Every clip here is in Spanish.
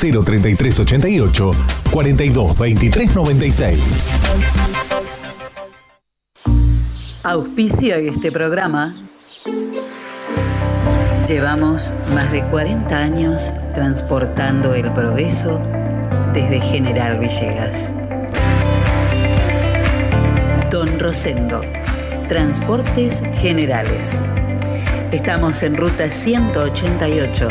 03388 422396. Auspicia este programa. Llevamos más de 40 años transportando el progreso desde General Villegas. Don Rosendo, Transportes Generales. Estamos en ruta 188,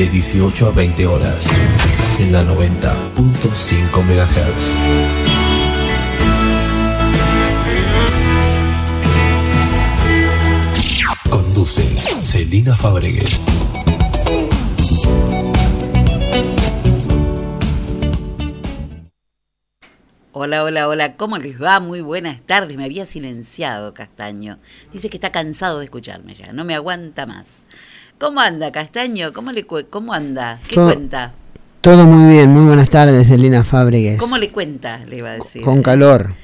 De 18 a 20 horas en la 90.5 MHz. Conduce Celina Fabregues. Hola, hola, hola, ¿cómo les va? Muy buenas tardes. Me había silenciado Castaño. Dice que está cansado de escucharme ya, no me aguanta más. ¿Cómo anda, Castaño? ¿Cómo, le cómo anda? ¿Qué cuenta? Todo muy bien, muy buenas tardes, Elena Fábregues. ¿Cómo le cuenta? Le iba a decir. Con calor.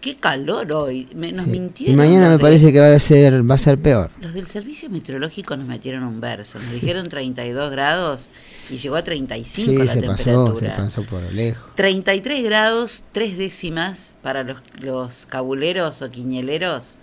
Qué calor hoy. nos mintieron. Y mañana me parece que va a ser va a ser peor. Los del servicio meteorológico nos metieron un verso. Nos dijeron 32 grados y llegó a 35 la temperatura. Pasó, se pasó por lejos. 33 grados, tres décimas para los, los cabuleros o quiñeleros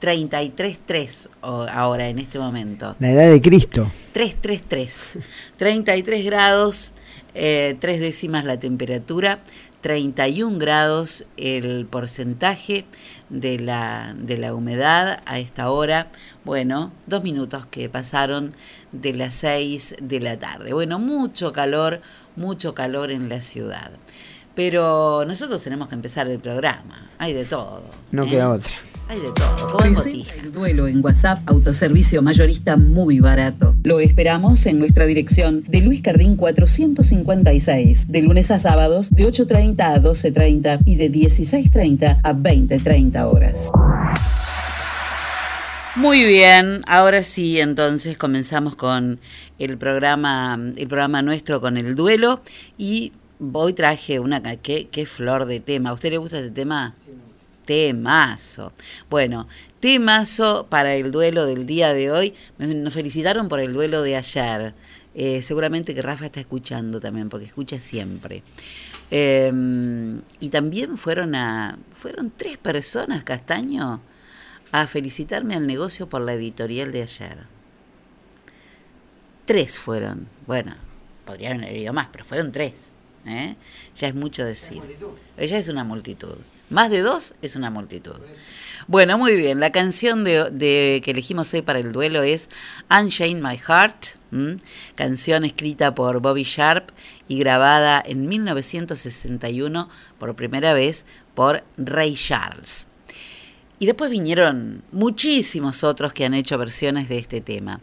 33.3 ahora en este momento. La edad de Cristo. 333. 33 grados, eh, tres décimas la temperatura, 31 grados el porcentaje de la, de la humedad a esta hora. Bueno, dos minutos que pasaron de las 6 de la tarde. Bueno, mucho calor, mucho calor en la ciudad. Pero nosotros tenemos que empezar el programa. Hay de todo. No ¿eh? queda otra. Hay de todo, como El duelo en WhatsApp, autoservicio mayorista muy barato. Lo esperamos en nuestra dirección de Luis Cardín 456, de lunes a sábados de 8.30 a 12.30 y de 16.30 a 20.30 horas. Muy bien, ahora sí, entonces comenzamos con el programa, el programa nuestro con el duelo y hoy traje una qué, qué flor de tema. ¿A usted le gusta este tema? Temazo. Bueno, temazo para el duelo del día de hoy. Nos felicitaron por el duelo de ayer. Eh, seguramente que Rafa está escuchando también, porque escucha siempre. Em, y también fueron a. fueron tres personas, Castaño, a felicitarme al negocio por la editorial de ayer. Tres fueron. Bueno, podrían haber ido más, pero fueron tres. ¿eh? Ya es mucho decir. Ya es una multitud Más de dos es una multitud. Bueno, muy bien. La canción de, que elegimos hoy para el duelo es Unchain My Heart, canción escrita por Bobby Sharp y grabada en 1961 por primera vez por Ray Charles. Y después vinieron muchísimos otros que han hecho versiones de este tema.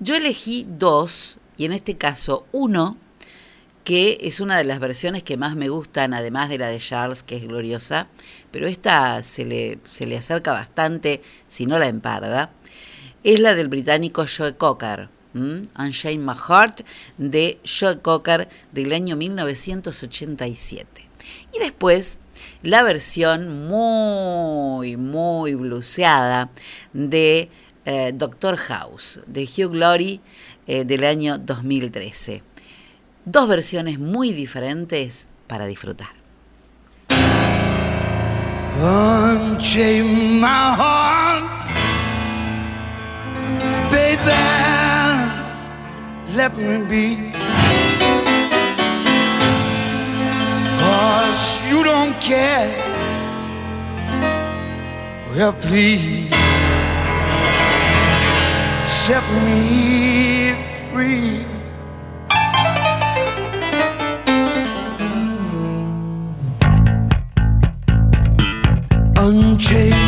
Yo elegí dos, y en este caso uno, que es una de las versiones que más me gustan, además de la de Charles, que es gloriosa, pero esta se le, se le acerca bastante, si no la emparda, es la del británico Joe Cocker. Unchain My Heart, de Joe Cocker del año 1987. Y después la versión muy, muy bluseada de eh, Doctor House, de Hugh Laurie, eh, del año 2013. Dos versiones muy diferentes para disfrutar. Unchain my heart, baby. Let me be. Cause you don't care. Well, please set me free. Unchain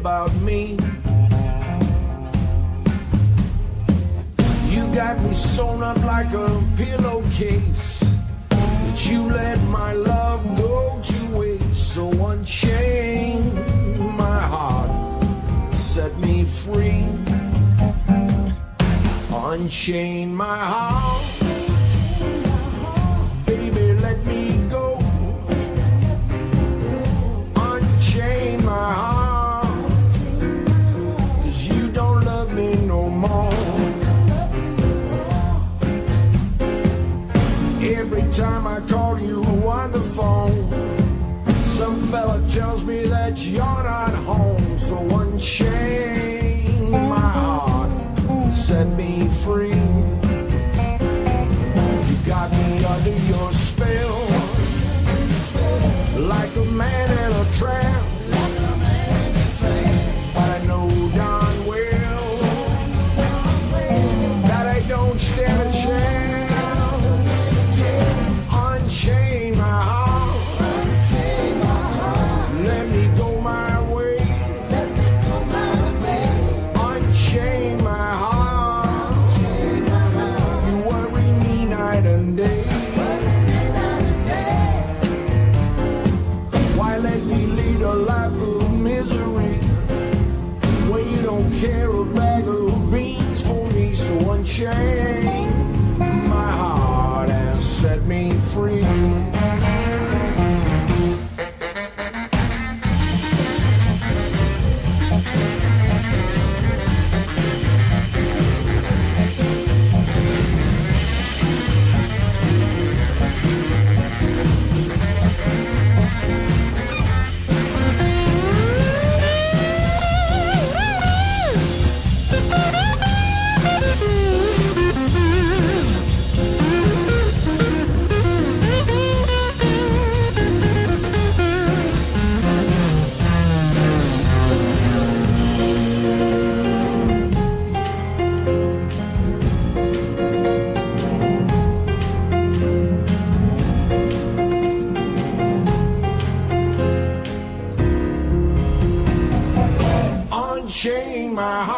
About me. You got me sewn up like a pillowcase, but you let my love go to waste. So unchain my heart, set me free. Unchain my heart, So unchain Unchain my heart.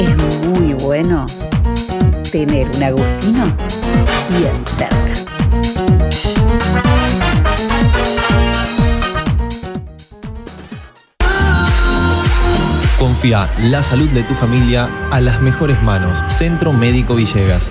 es muy bueno tener un Agustino bien cerca. Confía la salud de tu familia a las mejores manos. Centro Médico Villegas.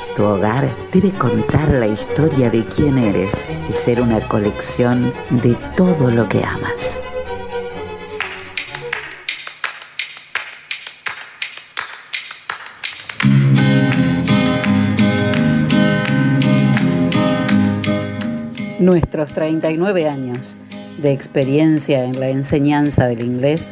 Tu hogar debe contar la historia de quién eres y ser una colección de todo lo que amas. Nuestros 39 años de experiencia en la enseñanza del inglés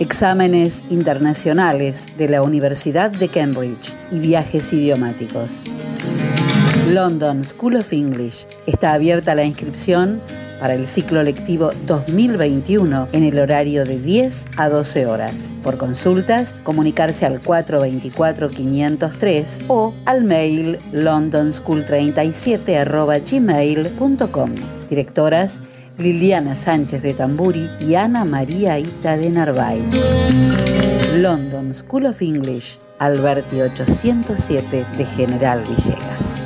exámenes internacionales de la Universidad de Cambridge y viajes idiomáticos. London School of English está abierta la inscripción para el ciclo lectivo 2021 en el horario de 10 a 12 horas. Por consultas, comunicarse al 424-503 o al mail londonschool37 Directoras Liliana Sánchez de Tamburi y Ana María Ita de Narváez. London School of English, Alberti 807 de General Villegas.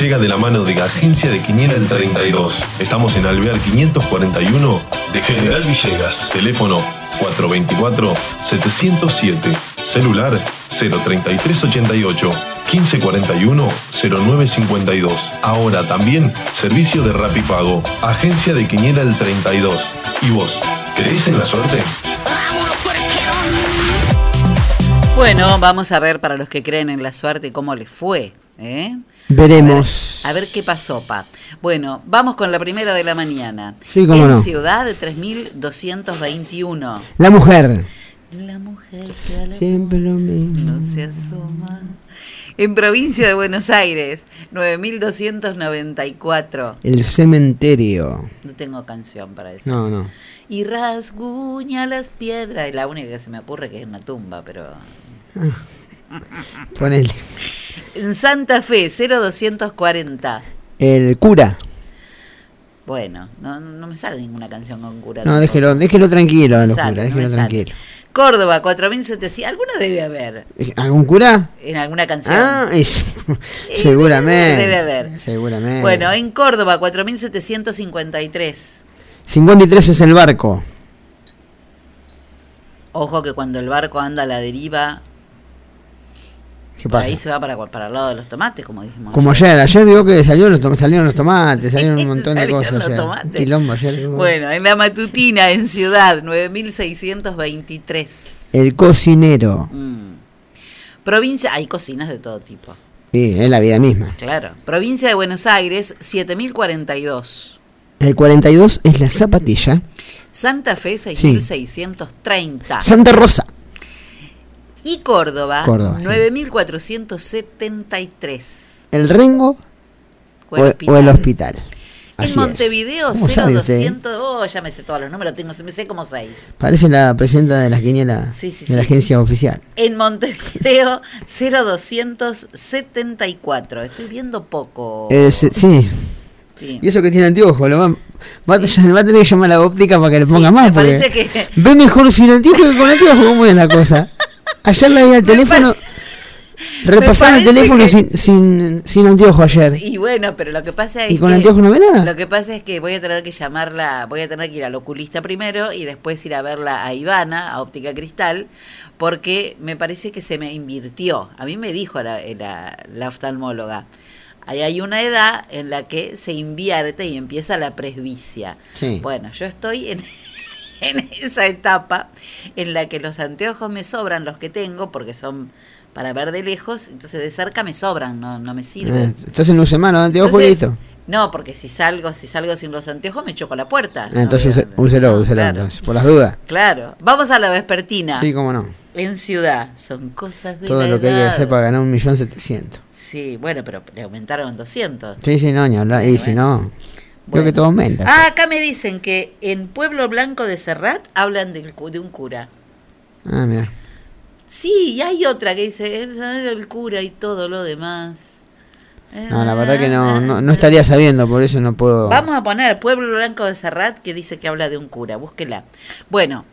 Llega de la mano de Agencia de Quiniela el 32. Estamos en Alvear 541 de General Villegas. Teléfono 424-707. Celular 03388 1541 0952. Ahora también servicio de Rapipago. Agencia de Quiniela el 32. ¿Y vos? ¿Crees en la suerte? Bueno, vamos a ver para los que creen en la suerte cómo les fue. ¿eh? Veremos. A ver, a ver qué pasó, pa. Bueno, vamos con la primera de la mañana. Sí, cómo en no. Ciudad de 3221. La mujer. La mujer que a la Siempre lo mismo. no se asoma. En provincia de Buenos Aires, 9294. El cementerio. No tengo canción para eso. No, no. Y rasguña las piedras. Es la única que se me ocurre que es una tumba, pero. Ponele. En Santa Fe, 0240. El cura. Bueno, no, no me sale ninguna canción con cura. No, déjelo, déjelo tranquilo, Me los sale, curas, no déjelo sale. tranquilo. Córdoba, 4700. Alguna debe haber ¿Algún cura? en alguna canción. Ah, es- Eh, seguramente. Debe haber. Seguramente. Bueno, en Córdoba, 4753. 53 es el barco. Ojo que cuando el barco anda a la deriva, ¿Qué pasa? ahí se va para, para el lado de los tomates, como dijimos. Como ayer, ayer vio que salió los salieron los tomates, salieron un montón de cosas. los ayer. tomates. Quilombo ayer. Bueno, en la matutina, en Ciudad, 9623. El cocinero. Mm. Provincia, hay cocinas de todo tipo. Sí, es la vida misma. Claro. Provincia de Buenos Aires, 7042. El 42 es la zapatilla. Santa Fe, 6630. Santa Rosa. Y Córdoba, Córdoba, sí. 9473. El Rengo O el o, el hospital. En. Montevideo, ¿Cómo sabe usted? 0200. Oh, ya me sé todos los números, tengo, me sé como seis. Parece la presidenta de la quiniela Sí, sí, de la agencia oficial. En Montevideo, 0274. Estoy viendo poco. Eh, sí. Y eso que tiene anteojos, lo va, va, a tener- va a tener que llamar a la óptica para que le ponga más. me parece que- Ve mejor sin anteojos que con anteojos, ¿cómo es la cosa? Ayer la vi al teléfono, repasaba el teléfono que- sin, sin, sin anteojos ayer. Y bueno, pero lo que pasa es ¿Y con que- anteojos no ve nada? Lo que pasa es que voy a tener que llamarla, voy a tener que ir al oculista primero y después ir a verla a Ivana, a Óptica Cristal, porque me parece que se me invirtió. A mí me dijo la, la, la oftalmóloga, ahí hay una edad en la que se invierte y empieza la presbicia. Sí. Bueno, yo estoy en, en esa etapa en la que los anteojos me sobran los que tengo porque son para ver de lejos, entonces de cerca me sobran, no, no me sirven. Eh, entonces no use mano, anteojos y listo. No, porque si salgo, si salgo sin los anteojos me choco la puerta. Ah, entonces No, úselo, no, úselo, claro. entonces, por las dudas. Claro. Vamos a la vespertina. Sí, cómo no. En ciudad. Son cosas de Todo la lo que hay que edad. hacer para ganar un millón setecientos. Sí, bueno, pero le aumentaron 200. Sí, sí, no, ni hablar. Y si no, creo que todo aumenta. Ah, acá me dicen que en Pueblo Blanco de Serrat hablan del cu- de un cura. Ah, mira. Sí, y hay otra que dice, él era el cura y todo lo demás. No, la verdad que no, no, no estaría sabiendo, por eso no puedo. Vamos a poner Pueblo Blanco de Serrat que dice que habla de un cura, búsquela. Bueno,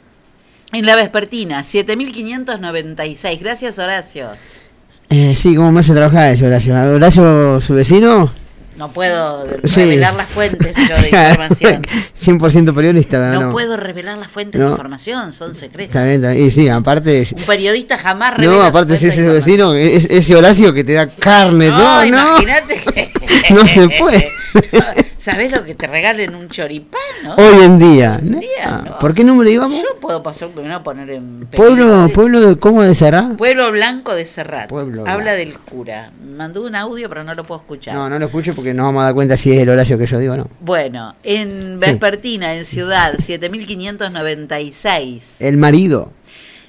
en la vespertina, 7596. Gracias, Horacio. Eh, sí, ¿cómo me hace trabajar eso, Horacio? ¿Horacio, su vecino? No puedo Sí. revelar las fuentes yo de información. 100% periodista, No, ¿no? puedo revelar las fuentes No. de información, son secretas. Está bien, está bien. Y sí, aparte. Un periodista jamás revela No, aparte si fuente ese vecino, es- ese Horacio que te da carne, No, no. imagínate que... No se puede. ¿Sabés lo que te regalen un choripán, no? Hoy en día. Hoy en ¿no? día, Ah, no. ¿Por qué número íbamos? Yo puedo pasar primero a poner en Pueblo, pueblo de cómo de Será. Pueblo Blanco de Serrat. Pueblo Habla Blanco. del cura. Mandó un audio, pero no lo puedo escuchar. No, no lo escucho porque nos vamos a dar cuenta si es el Horacio que yo digo o no. Bueno, en Vespertina, en Ciudad, 7596. El marido.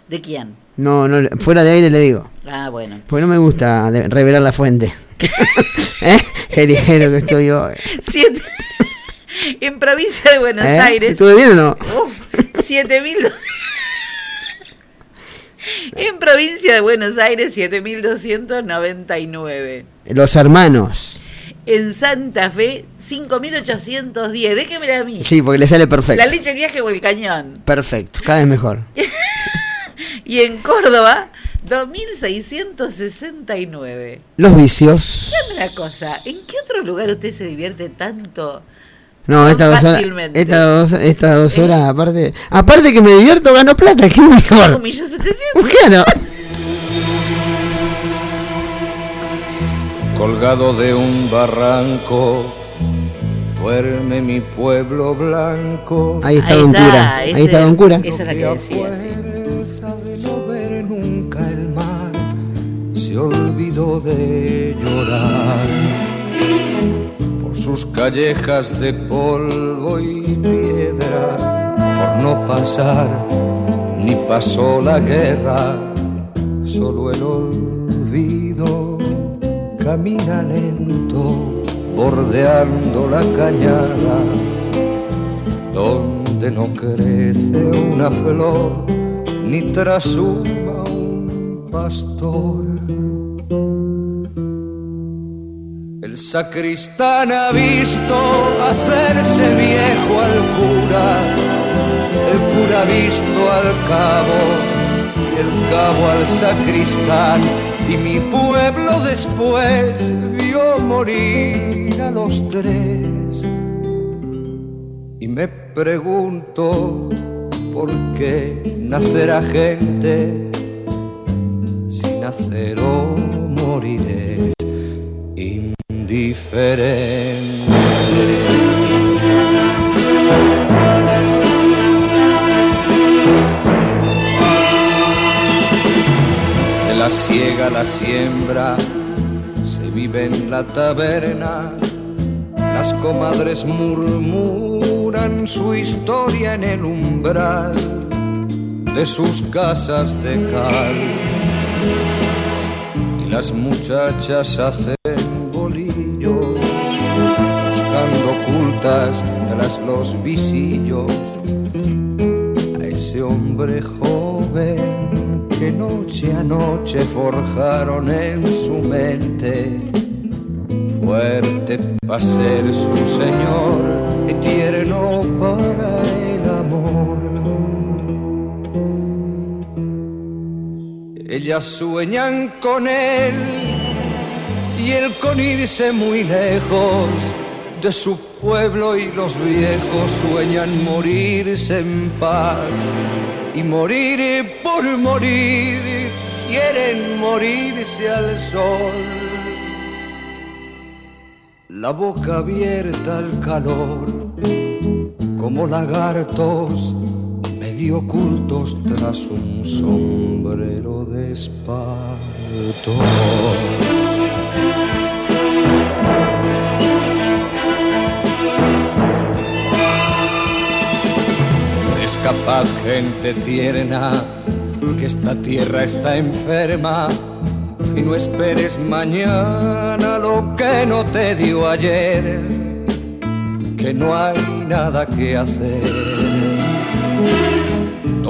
¿De quién? No, no, fuera de aire le digo. Ah, bueno. Porque no me gusta revelar la fuente. ¿Eh? Qué ligero que estoy hoy. Siete- en provincia de Buenos ¿Eh? Aires. ¿Estuve bien o no? Uf, 7200. En provincia de Buenos Aires, 7299. Los hermanos. En Santa Fe, 5810. Déjeme a mí. Sí, porque le sale perfecto. La leche, el viaje o el cañón. Perfecto, cada vez mejor. Y en Córdoba, 2669. Los vicios. Dígame una cosa, ¿en qué otro lugar usted se divierte tanto? No, estas dos horas, fácilmente? estas dos, estas dos horas aparte, aparte que me divierto, gano plata, qué mejor. Claro. Colgado de un barranco, duerme mi pueblo blanco. Ahí está Ahí Don está, Cura, ahí está Don Cura. Esa es la que decía, sí. Se olvidó de llorar. Por sus callejas de polvo y piedra, por no pasar, ni pasó la guerra, solo el olvido camina lento, bordeando la cañada donde no crece una flor ni trasuma pastor. El sacristán ha visto hacerse viejo al cura, el cura ha visto al cabo y el cabo al sacristán y mi pueblo después vio morir a los tres. Y me pregunto por qué nacerá gente nacer o morir es indiferente. De la siega a la siembra se vive en la taberna las comadres murmuran su historia en el umbral de sus casas de cal. Y las muchachas hacen bolillos, buscando ocultas tras los visillos. A ese hombre joven que noche a noche forjaron en su mente. Fuerte para ser su señor y tierno para el Ellas sueñan con él y él con irse muy lejos de su pueblo y los viejos sueñan morirse en paz. Y morir por morir quieren morirse al sol. La boca abierta al calor, como lagartos medio ocultos tras un sombrero de espanto. Es capaz gente tierna que esta tierra está enferma y no esperes mañana lo que no te dio ayer, que no hay nada que hacer.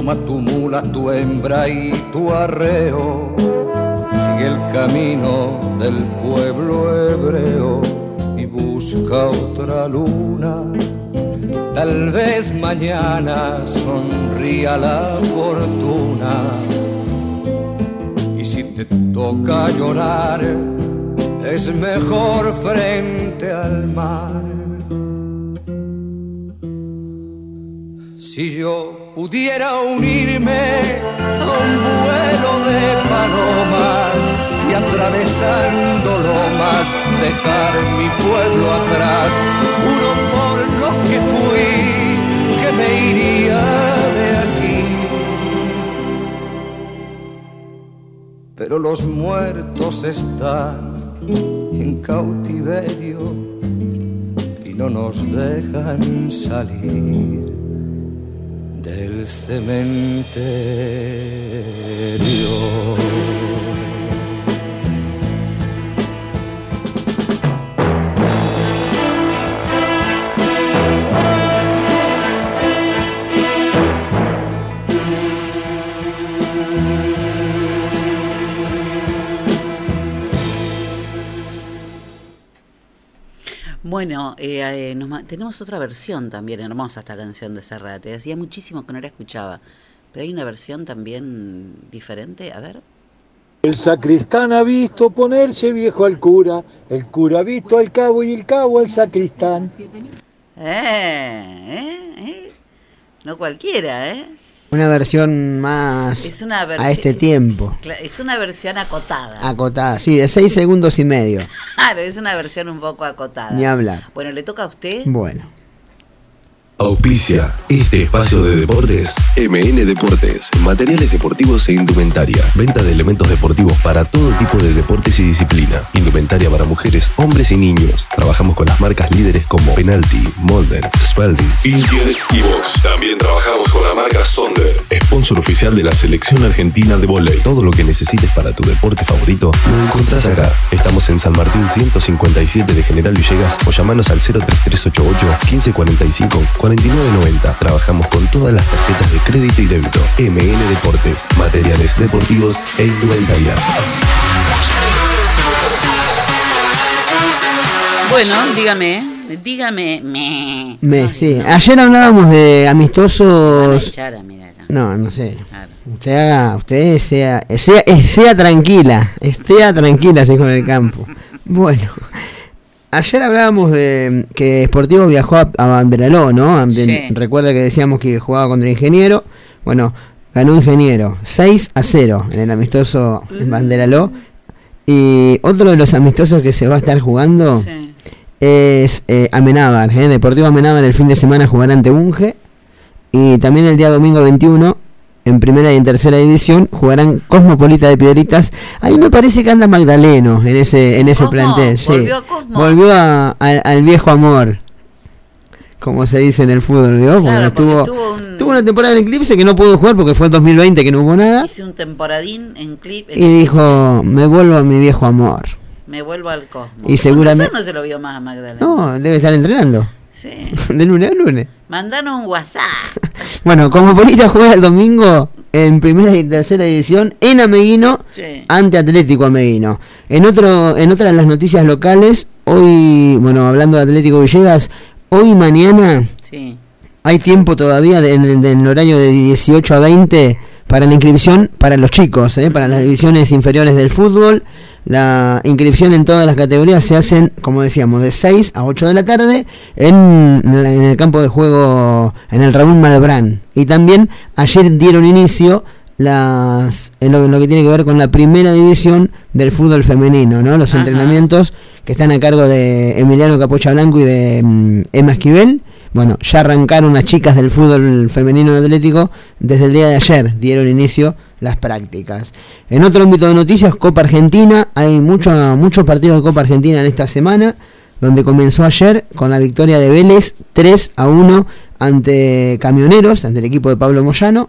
Toma tu mula, tu hembra y tu arreo, sigue el camino del pueblo hebreo y busca otra luna. Tal vez mañana sonría la fortuna y si te toca llorar, es mejor frente al mar. Si yo pudiera unirme a un vuelo de palomas y atravesando lomas dejar mi pueblo atrás, juro por lo que fui que me iría de aquí. pero los muertos están en cautiverio y no nos dejan salir cementerio. Bueno, eh, eh, nos tenemos otra versión también hermosa esta canción de Serrate. Hacía muchísimo que no la escuchaba. Pero hay una versión también diferente. A ver. El sacristán ha visto ponerse viejo al cura, el cura ha visto al cabo y el cabo al sacristán. Eh, eh, eh. No cualquiera, ¿eh? Una versión más Es una a este tiempo. Es una versión acotada. Acotada, sí, de seis segundos y medio. Claro, es una versión un poco acotada. Ni hablar. Bueno, le toca a usted. Bueno. Auspicia este espacio de deportes MN Deportes, materiales deportivos e indumentaria, venta de elementos deportivos para todo tipo de deportes y disciplina, indumentaria para mujeres, hombres y niños. Trabajamos con las marcas líderes como Penalty, Molden, Spalding, Intier y Vox. También trabajamos con la marca Sonder, sponsor oficial de la selección argentina de volei. Todo lo que necesites para tu deporte favorito lo encontrás acá. Estamos en San Martín 157 de General Villegas o llamanos al 03388 1545 4990. Trabajamos con todas las tarjetas de crédito y débito. MN Deportes, materiales deportivos e indumentaria. Bueno, dígame, dígame. Me. Me- sí. Ayer hablábamos de amistosos. Echar a mirar. No, no sé. Usted haga, usted sea, sea, sea tranquila, esté tranquila, así con el campo. Bueno, ayer hablábamos de que Sportivo viajó a, a Banderaló, ¿no? Sí. Recuerda que decíamos que jugaba contra Ingeniero. Bueno, ganó Ingeniero 6 a 0 en el amistoso en Banderaló. Y otro de los amistosos que se va a estar jugando es eh, Amenábar. ¿eh? Deportivo Amenábar el fin de semana jugará ante Unge. Y también el día domingo 21, en primera y en tercera división, jugarán Cosmopolita de Piedritas. Ahí me parece que anda Magdaleno en ese, en ese plantel. Sí. ¿Volvió a Cosmo? Volvió a- al- al viejo amor. Como se dice en el fútbol, Claro, estuvo, tuvo un- tuvo una temporada en Eclipse que no pudo jugar porque fue el 2020 que no hubo nada. Hice un temporadín en clip. Y dijo, me vuelvo a mi viejo amor. Me vuelvo al cosmos. Y seguramente- no se lo vio más a Magdalena. No, debe estar entrenando. Sí. De lunes a lunes. Mandanos un WhatsApp. Bueno, Cosmopolita juega el domingo en primera y tercera división en Ameguino Sí. ante Atlético Ameguino. En otro, en otra de las noticias locales, hoy, bueno, hablando de Atlético Villegas, hoy y mañana Sí. hay tiempo todavía de- en el horario de 18 a 20 para la inscripción para los chicos, ¿eh? para las divisiones inferiores del fútbol. La inscripción en todas las categorías se hacen, como decíamos, de 6 a 8 de la tarde en, en el campo de juego en el Ramón Malbrán. Y también ayer dieron inicio las en lo, en lo que tiene que ver con la primera división del fútbol femenino, ¿no? Los Ajá. entrenamientos que están a cargo de Emiliano Capocha Blanco y de mm, Emma Esquivel. Bueno, ya arrancaron las chicas del fútbol femenino atlético desde el día de ayer, dieron inicio las prácticas. En otro ámbito de noticias, Copa Argentina, hay mucho, muchos partidos de Copa Argentina en esta semana, donde comenzó ayer con la victoria de Vélez 3 a 1 ante Camioneros, ante el equipo de Pablo Moyano.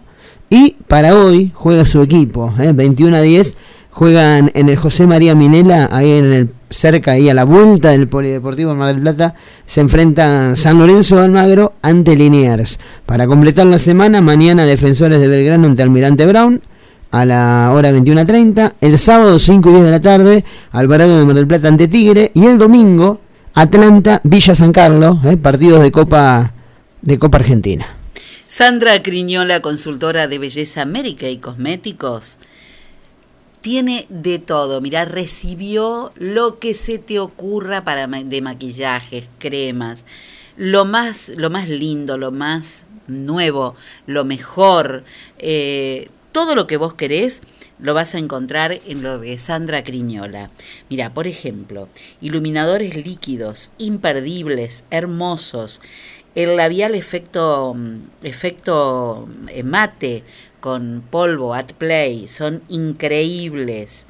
Y para hoy juega su equipo, ¿eh? 21 a 10, juegan en el José María Minela, ahí en el cerca ahí a la vuelta del Polideportivo de Mar del Plata, se enfrentan San Lorenzo de Almagro ante Liniers. Para completar la semana, mañana Defensores de Belgrano ante Almirante Brown a la hora 21.30, el sábado 5 y 10 de la tarde, Alvarado de Mar del Plata ante Tigre y el domingo Atlanta Villa San Carlos, ¿eh? partidos de Copa de Copa Argentina. Sandra Criñola, consultora de belleza médica y cosméticos, tiene de todo. Mira, recibió lo que se te ocurra para de maquillajes, cremas, lo más, lo más lindo, lo más nuevo, lo mejor, eh, todo lo que vos querés lo vas a encontrar en lo de Sandra Criñola. Mira, por ejemplo, iluminadores líquidos, imperdibles, hermosos, el labial efecto, mm, efecto eh, mate con polvo at play son increíbles.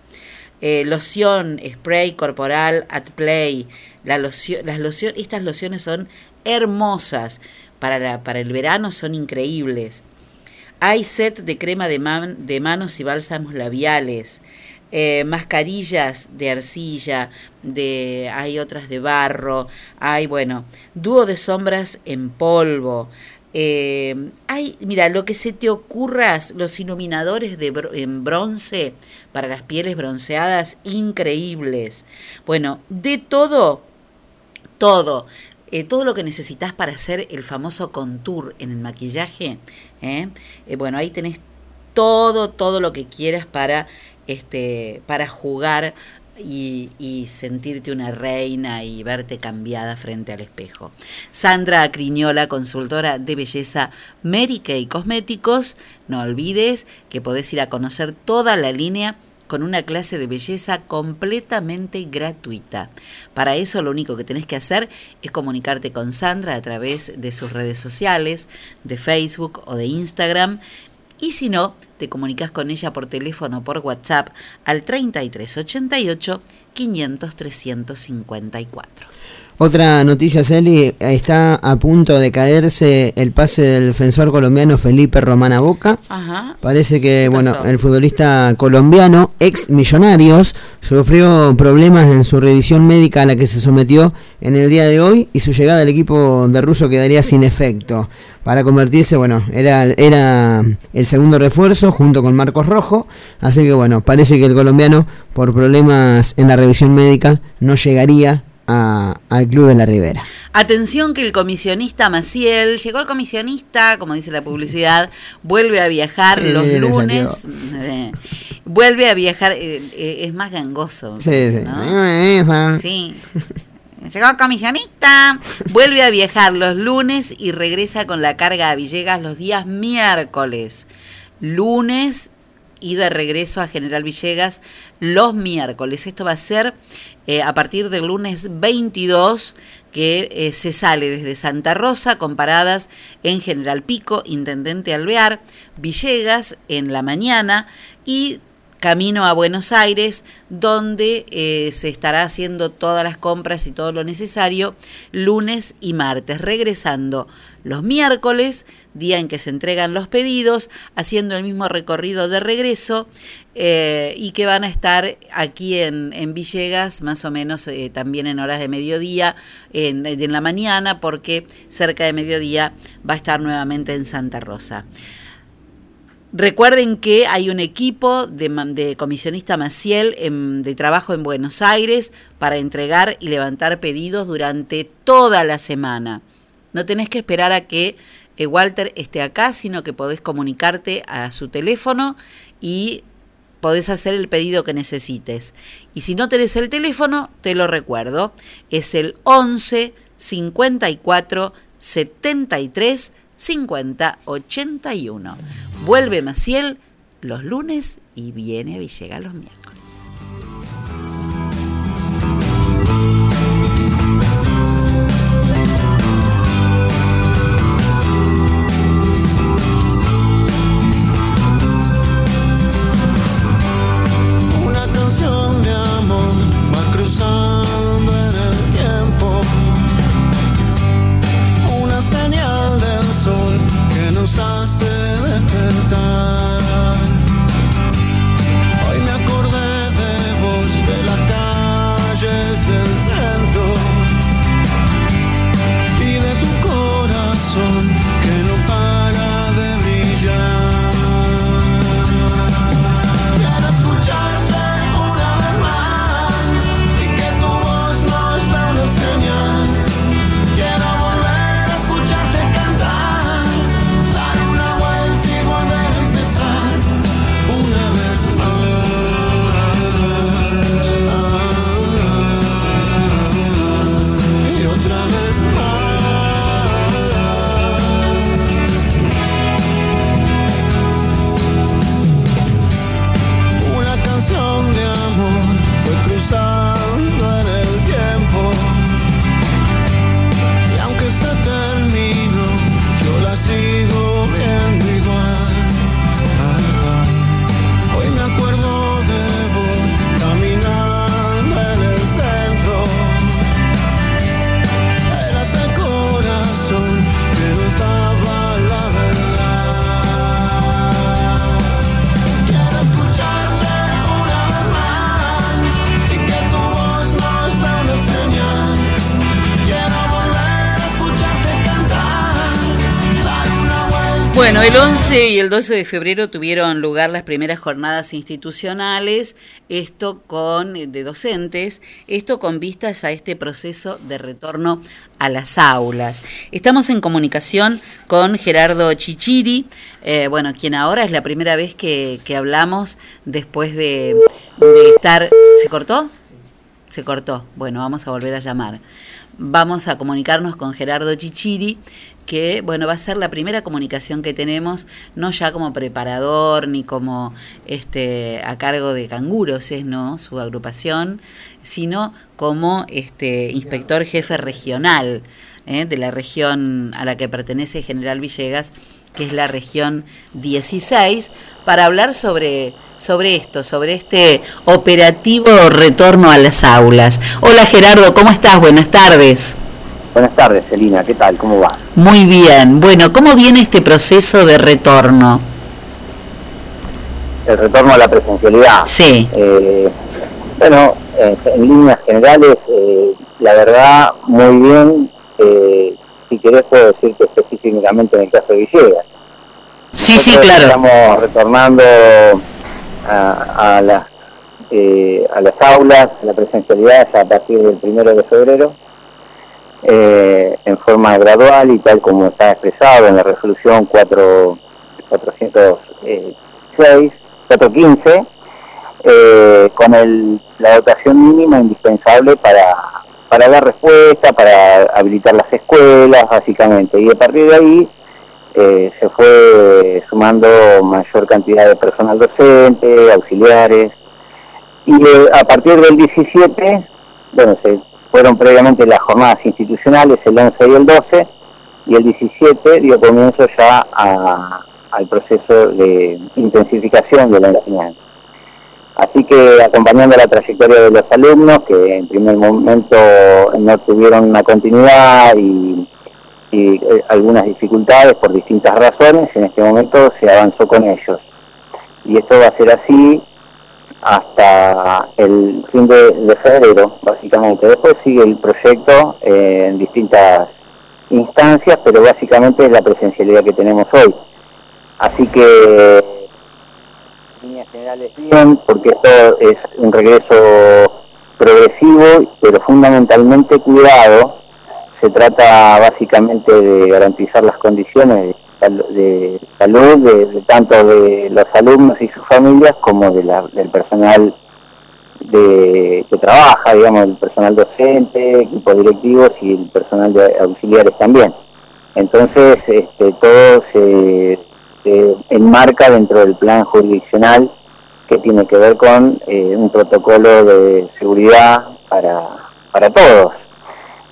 Eh, loción, spray corporal at play. La loción, las loción, estas lociones son hermosas. Para, la, para el verano son increíbles. Hay set de crema de, man- de manos y bálsamos labiales. eh, mascarillas de arcilla, de, hay otras de barro, hay, bueno, dúo de sombras en polvo. Eh, mira, lo que se te ocurra, los iluminadores de en bronce para las pieles bronceadas, increíbles. Bueno, de todo, todo. eh, todo lo que necesitas para hacer el famoso contour en el maquillaje. ¿eh? Eh, bueno, ahí tenés todo, todo lo que quieras para este, para jugar y, y sentirte una reina y verte cambiada frente al espejo. Sandra Criñola, consultora de belleza Mary Kay Cosméticos, no olvides que podés ir a conocer toda la línea con una clase de belleza completamente gratuita. Para eso lo único que tenés que hacer es comunicarte con Sandra a través de sus redes sociales, de Facebook o de Instagram. Y si no, te comunicas con ella por teléfono o por WhatsApp al 3388 500 354. Otra noticia, Celi, está a punto de caerse el pase del defensor colombiano Felipe Romana Boca. Ajá. Parece que, ¿Qué bueno, pasó? el futbolista colombiano, ex millonarios, sufrió problemas en su revisión médica a la que se sometió en el día de hoy y su llegada al equipo de ruso quedaría sin efecto. Para convertirse, bueno, era, era el segundo refuerzo junto con Marcos Rojo. Así que, bueno, parece que el colombiano, por problemas en la revisión médica, no llegaría a- al club de la Ribera. Atención que el comisionista Maciel, llegó el comisionista, como dice la publicidad, vuelve a viajar Sí, los lunes, eh, vuelve a viajar, eh, eh, es más gangoso. Sí, sí. ¿no? Sí. Llegó el comisionista, vuelve a viajar los lunes y regresa con la carga a Villegas los días miércoles. Lunes y de regreso a General Villegas los miércoles. Esto va a ser eh, a partir del lunes 22 que eh, se sale desde Santa Rosa con paradas en General Pico, Intendente Alvear, Villegas en la mañana y camino a Buenos Aires, donde eh, se estará haciendo todas las compras y todo lo necesario lunes y martes, regresando los miércoles, día en que se entregan los pedidos, haciendo el mismo recorrido de regreso eh, y que van a estar aquí en, en Villegas, más o menos eh, también en horas de mediodía, en, en la mañana, porque cerca de mediodía va a estar nuevamente en Santa Rosa. Recuerden que hay un equipo de, comisionista Maciel en- de trabajo en Buenos Aires para entregar y levantar pedidos durante toda la semana. No tenés que esperar a que eh, Walter esté acá, sino que podés comunicarte a su teléfono y podés hacer el pedido que necesites. Y si no tenés el teléfono, te lo recuerdo, es el 11 54 73 50 81. Vuelve Maciel los lunes y viene Villegas los miércoles. 11 y el 12 de febrero tuvieron lugar las primeras jornadas institucionales, esto con de docentes, esto con vistas a este proceso de retorno a las aulas. Estamos en comunicación con Gerardo Chichiri, eh, bueno, quien ahora es la primera vez que, que hablamos después de, de estar... ¿Se cortó? Se cortó. Bueno, vamos a volver a llamar. Vamos a comunicarnos con Gerardo Chichiri, que bueno va a ser la primera comunicación que tenemos no ya como preparador ni como este a cargo de canguros es no su agrupación sino como este inspector jefe regional ¿eh? de la región a la que pertenece General Villegas que es la región 16 para hablar sobre sobre esto sobre este operativo retorno a las aulas hola Gerardo cómo estás buenas tardes Buenas tardes, Celina. ¿Qué tal? ¿Cómo va? Muy bien. Bueno, ¿cómo viene este proceso de retorno? El retorno a la presencialidad. Sí. Eh, bueno, eh, en líneas generales, eh, la verdad, muy bien. Eh, si querés, puedo decirte específicamente en el caso de Villegas. Sí, sí, claro. Estamos retornando a, a las, eh, a las aulas, a la presencialidad, ya a partir del primero de febrero eh, en forma gradual y tal como está expresado en la resolución 4, 406, 415, eh, con el, la dotación mínima indispensable para, para dar respuesta, para habilitar las escuelas, básicamente. Y a partir de ahí eh, se fue sumando mayor cantidad de personal docente, auxiliares, y eh, a partir del 17, bueno, se fueron previamente las jornadas institucionales, el 11 y el 12, y el 17 dio comienzo ya al proceso de intensificación de la enseñanza. Así que acompañando la trayectoria de los alumnos, que en primer momento no tuvieron una continuidad y, eh, algunas dificultades por distintas razones, en este momento se avanzó con ellos. Y esto va a ser así hasta el fin de, febrero, básicamente. Después sigue el proyecto eh, en distintas instancias, pero básicamente es la presencialidad que tenemos hoy. Así que, líneas generales, bien, porque esto es un regreso progresivo, pero fundamentalmente cuidado. Se trata básicamente de garantizar las condiciones de salud de, tanto de los alumnos y sus familias como de la, del personal de, que trabaja, digamos, el personal docente, equipos directivos y el personal de auxiliares también. Entonces, este, todo se, enmarca dentro del plan jurisdiccional que tiene que ver con eh, un protocolo de seguridad para, para todos.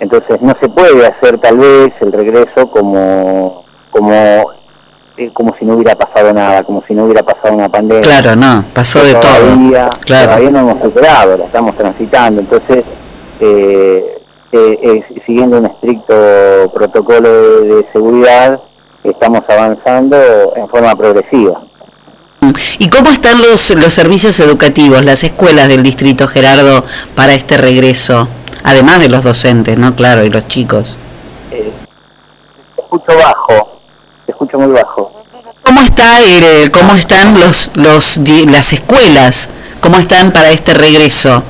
Entonces, no se puede hacer tal vez el regreso como como eh, como si no hubiera pasado nada, como si no hubiera pasado una pandemia. Claro, no, pasó de todavía, todo. Claro. Todavía no hemos superado, la estamos transitando. Entonces, eh, eh, siguiendo un estricto protocolo de, de, seguridad, estamos avanzando en forma progresiva. ¿Y cómo están los, los servicios educativos, las escuelas del distrito, Gerardo, para este regreso? Además de los docentes, ¿no? Claro, y los chicos. Eh, escucho bajo te escucho muy bajo. ¿Cómo está el, cómo están los los las escuelas? ¿Cómo están para este regreso?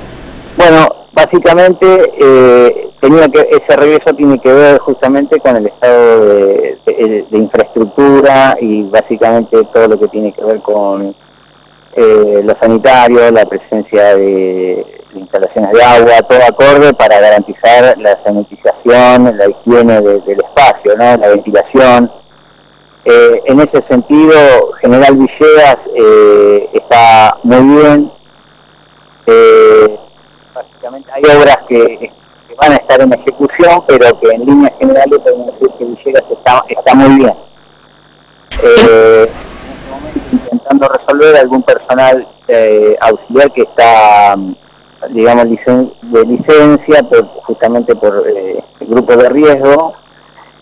Bueno, básicamente eh, tenía que ese regreso tiene que ver justamente con el estado de, infraestructura y básicamente todo lo que tiene que ver con eh, lo sanitario, la presencia de instalaciones de agua, todo acorde para garantizar la sanitización, la higiene de, del espacio, ¿no? la ventilación, eh, en ese sentido, General Villegas eh, está muy bien. Eh, básicamente hay obras que, van a estar en ejecución, pero que en líneas generales podemos decir que Villegas está, está muy bien. Eh, en este momento intentando resolver algún personal eh, auxiliar que está, digamos, licen de licencia justamente por eh, grupo de riesgo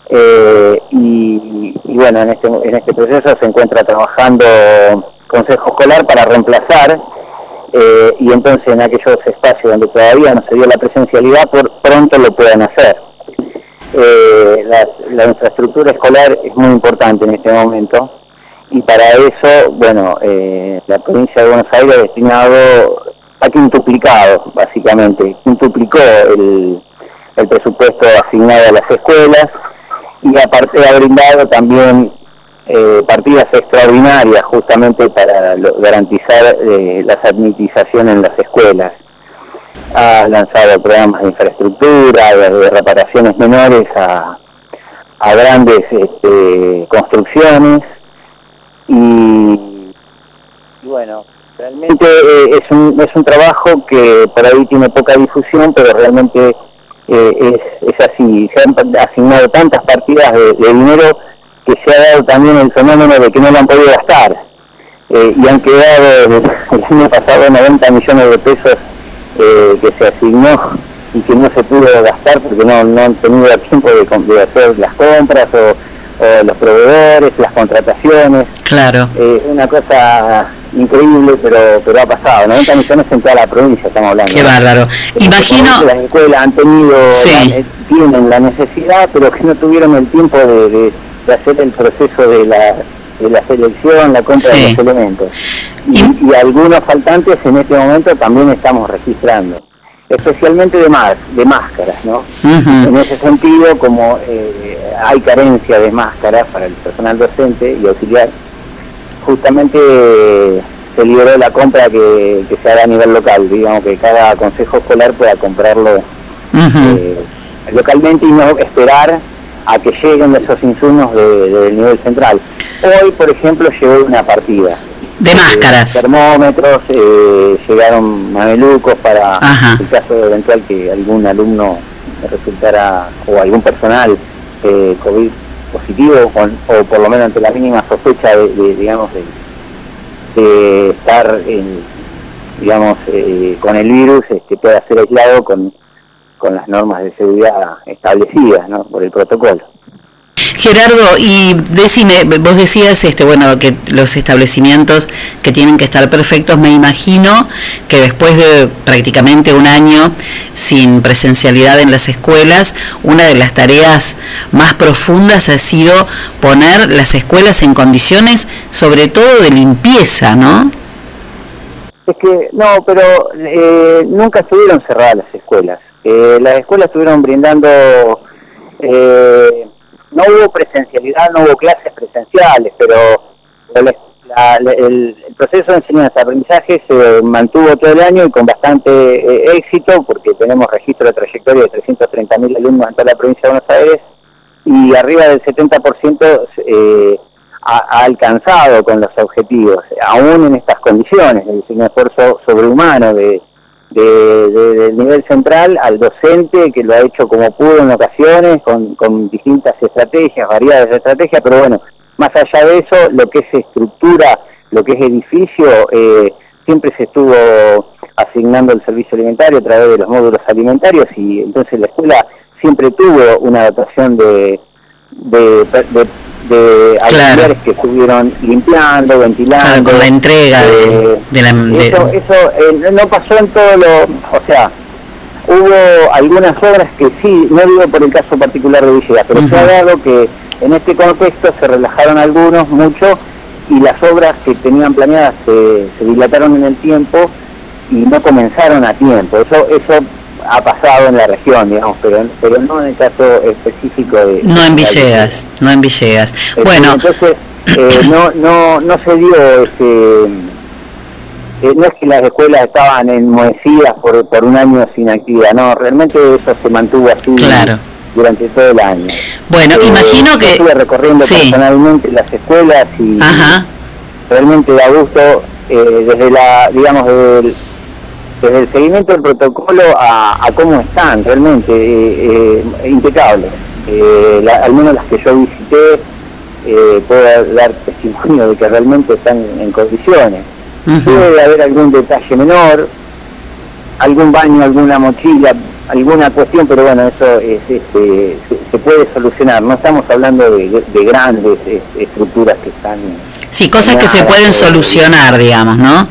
eh, y, y, bueno, en este, en este proceso se encuentra trabajando Consejo Escolar para reemplazar eh, y entonces en aquellos espacios donde todavía no se dio la presencialidad, por pronto lo puedan hacer. eh, la, la infraestructura escolar es muy importante en este momento y para eso, bueno, eh, la provincia de Buenos Aires ha destinado, ha quintuplicado básicamente, quintuplicó el, el presupuesto asignado a las escuelas y aparte ha brindado también eh, partidas extraordinarias justamente para lo- garantizar eh, la sanitización en las escuelas. Ha lanzado programas de infraestructura, de, reparaciones menores a, a grandes este, construcciones y, bueno, realmente eh, es, un, es un trabajo que por ahí tiene poca difusión, pero realmente eh, es, es así. Se han asignado tantas partidas de dinero que se ha dado también el fenómeno de que no lo han podido gastar. Eh, y han quedado el, año pasado 90 millones de pesos eh, que se asignó y que no se pudo gastar porque no, no han tenido tiempo de, hacer las compras o, o los proveedores, las contrataciones. Claro. Eh, una cosa increíble, pero pero ha pasado. 90 millones en toda la provincia, estamos hablando. Qué bárbaro. Imagino... Las escuelas han tenido, Sí. la- tienen la necesidad, pero que no tuvieron el tiempo de, de- de hacer el proceso de la, de la selección, la compra Sí. de los elementos. Y, y algunos faltantes en este momento también estamos registrando, especialmente de, más, de máscaras, ¿no? En ese sentido, como eh, hay carencia de máscaras para el personal docente y auxiliar, justamente eh, se liberó la compra que, que se haga a nivel local, digamos que cada consejo escolar pueda comprarlo eh, localmente y no esperar a que lleguen esos insumos de- del nivel central. Hoy, por ejemplo, llegó una partida. De máscaras. termómetros, eh, llegaron mamelucos para el caso eventual que algún alumno resultara, o algún personal eh, COVID positivo, o, o por lo menos ante la mínima sospecha de, de, digamos, de, de estar en, digamos, eh, con el virus, este, pueda ser aislado con, con las normas de seguridad establecidas ¿no? por el protocolo. Gerardo, y decime, vos decías, este, bueno, que los establecimientos que tienen que estar perfectos, me imagino que después de prácticamente un año sin presencialidad en las escuelas, una de las tareas más profundas ha sido poner las escuelas en condiciones, sobre todo de limpieza, ¿no? Es que, no, pero eh, nunca estuvieron cerradas las escuelas. Eh, las escuelas estuvieron brindando, eh, no hubo presencialidad, no hubo clases presenciales, pero la- la- el, el proceso de enseñanza-aprendizaje se mantuvo todo el año y con bastante eh, éxito, porque tenemos registro de trayectoria de 330.000 alumnos en toda la provincia de Buenos Aires, y arriba del 70% eh, ha, ha alcanzado con los objetivos, aún en estas condiciones, es un esfuerzo sobrehumano de, de- de- del nivel central al docente que lo ha hecho como pudo en ocasiones, con, con distintas estrategias, variadas estrategias, pero bueno, más allá de eso, lo que es estructura, lo que es edificio, eh, siempre se estuvo asignando el servicio alimentario a través de los módulos alimentarios y entonces la escuela siempre tuvo una dotación de, de, de, de auxiliares que estuvieron limpiando, ventilando. Claro, con la entrega de- eh, de la- eso eso eh, no pasó en todo lo... O sea, hubo algunas obras que sí, no digo por el caso particular de Villegas, pero se ha dado que en este contexto se relajaron algunos, mucho, y las obras que tenían planeadas se, se dilataron en el tiempo y no comenzaron a tiempo. Eso eso ha pasado en la región, digamos, pero, pero no en el caso específico de... No en Villegas, no en Villegas. este, Bueno, entonces eh, no no no se dio este eh, no es que las escuelas estaban enmohecidas por, por un año sin actividad, no, realmente eso se mantuvo así durante todo el año. Bueno, Eh, imagino que- Estuve recorriendo sí. personalmente las escuelas y realmente da gusto eh, desde la, digamos, desde el, desde el seguimiento del protocolo a, a cómo están, realmente eh, eh, impecable. Eh, la- al menos las que yo visité, eh, puedo dar testimonio de que realmente están en condiciones. Puede haber algún detalle menor, algún baño, alguna mochila, alguna cuestión, pero bueno, eso es, este, se, puede solucionar. No estamos hablando de, de- de grandes eh, estructuras que están... sí, cosas que se pueden solucionar, digamos, ¿no?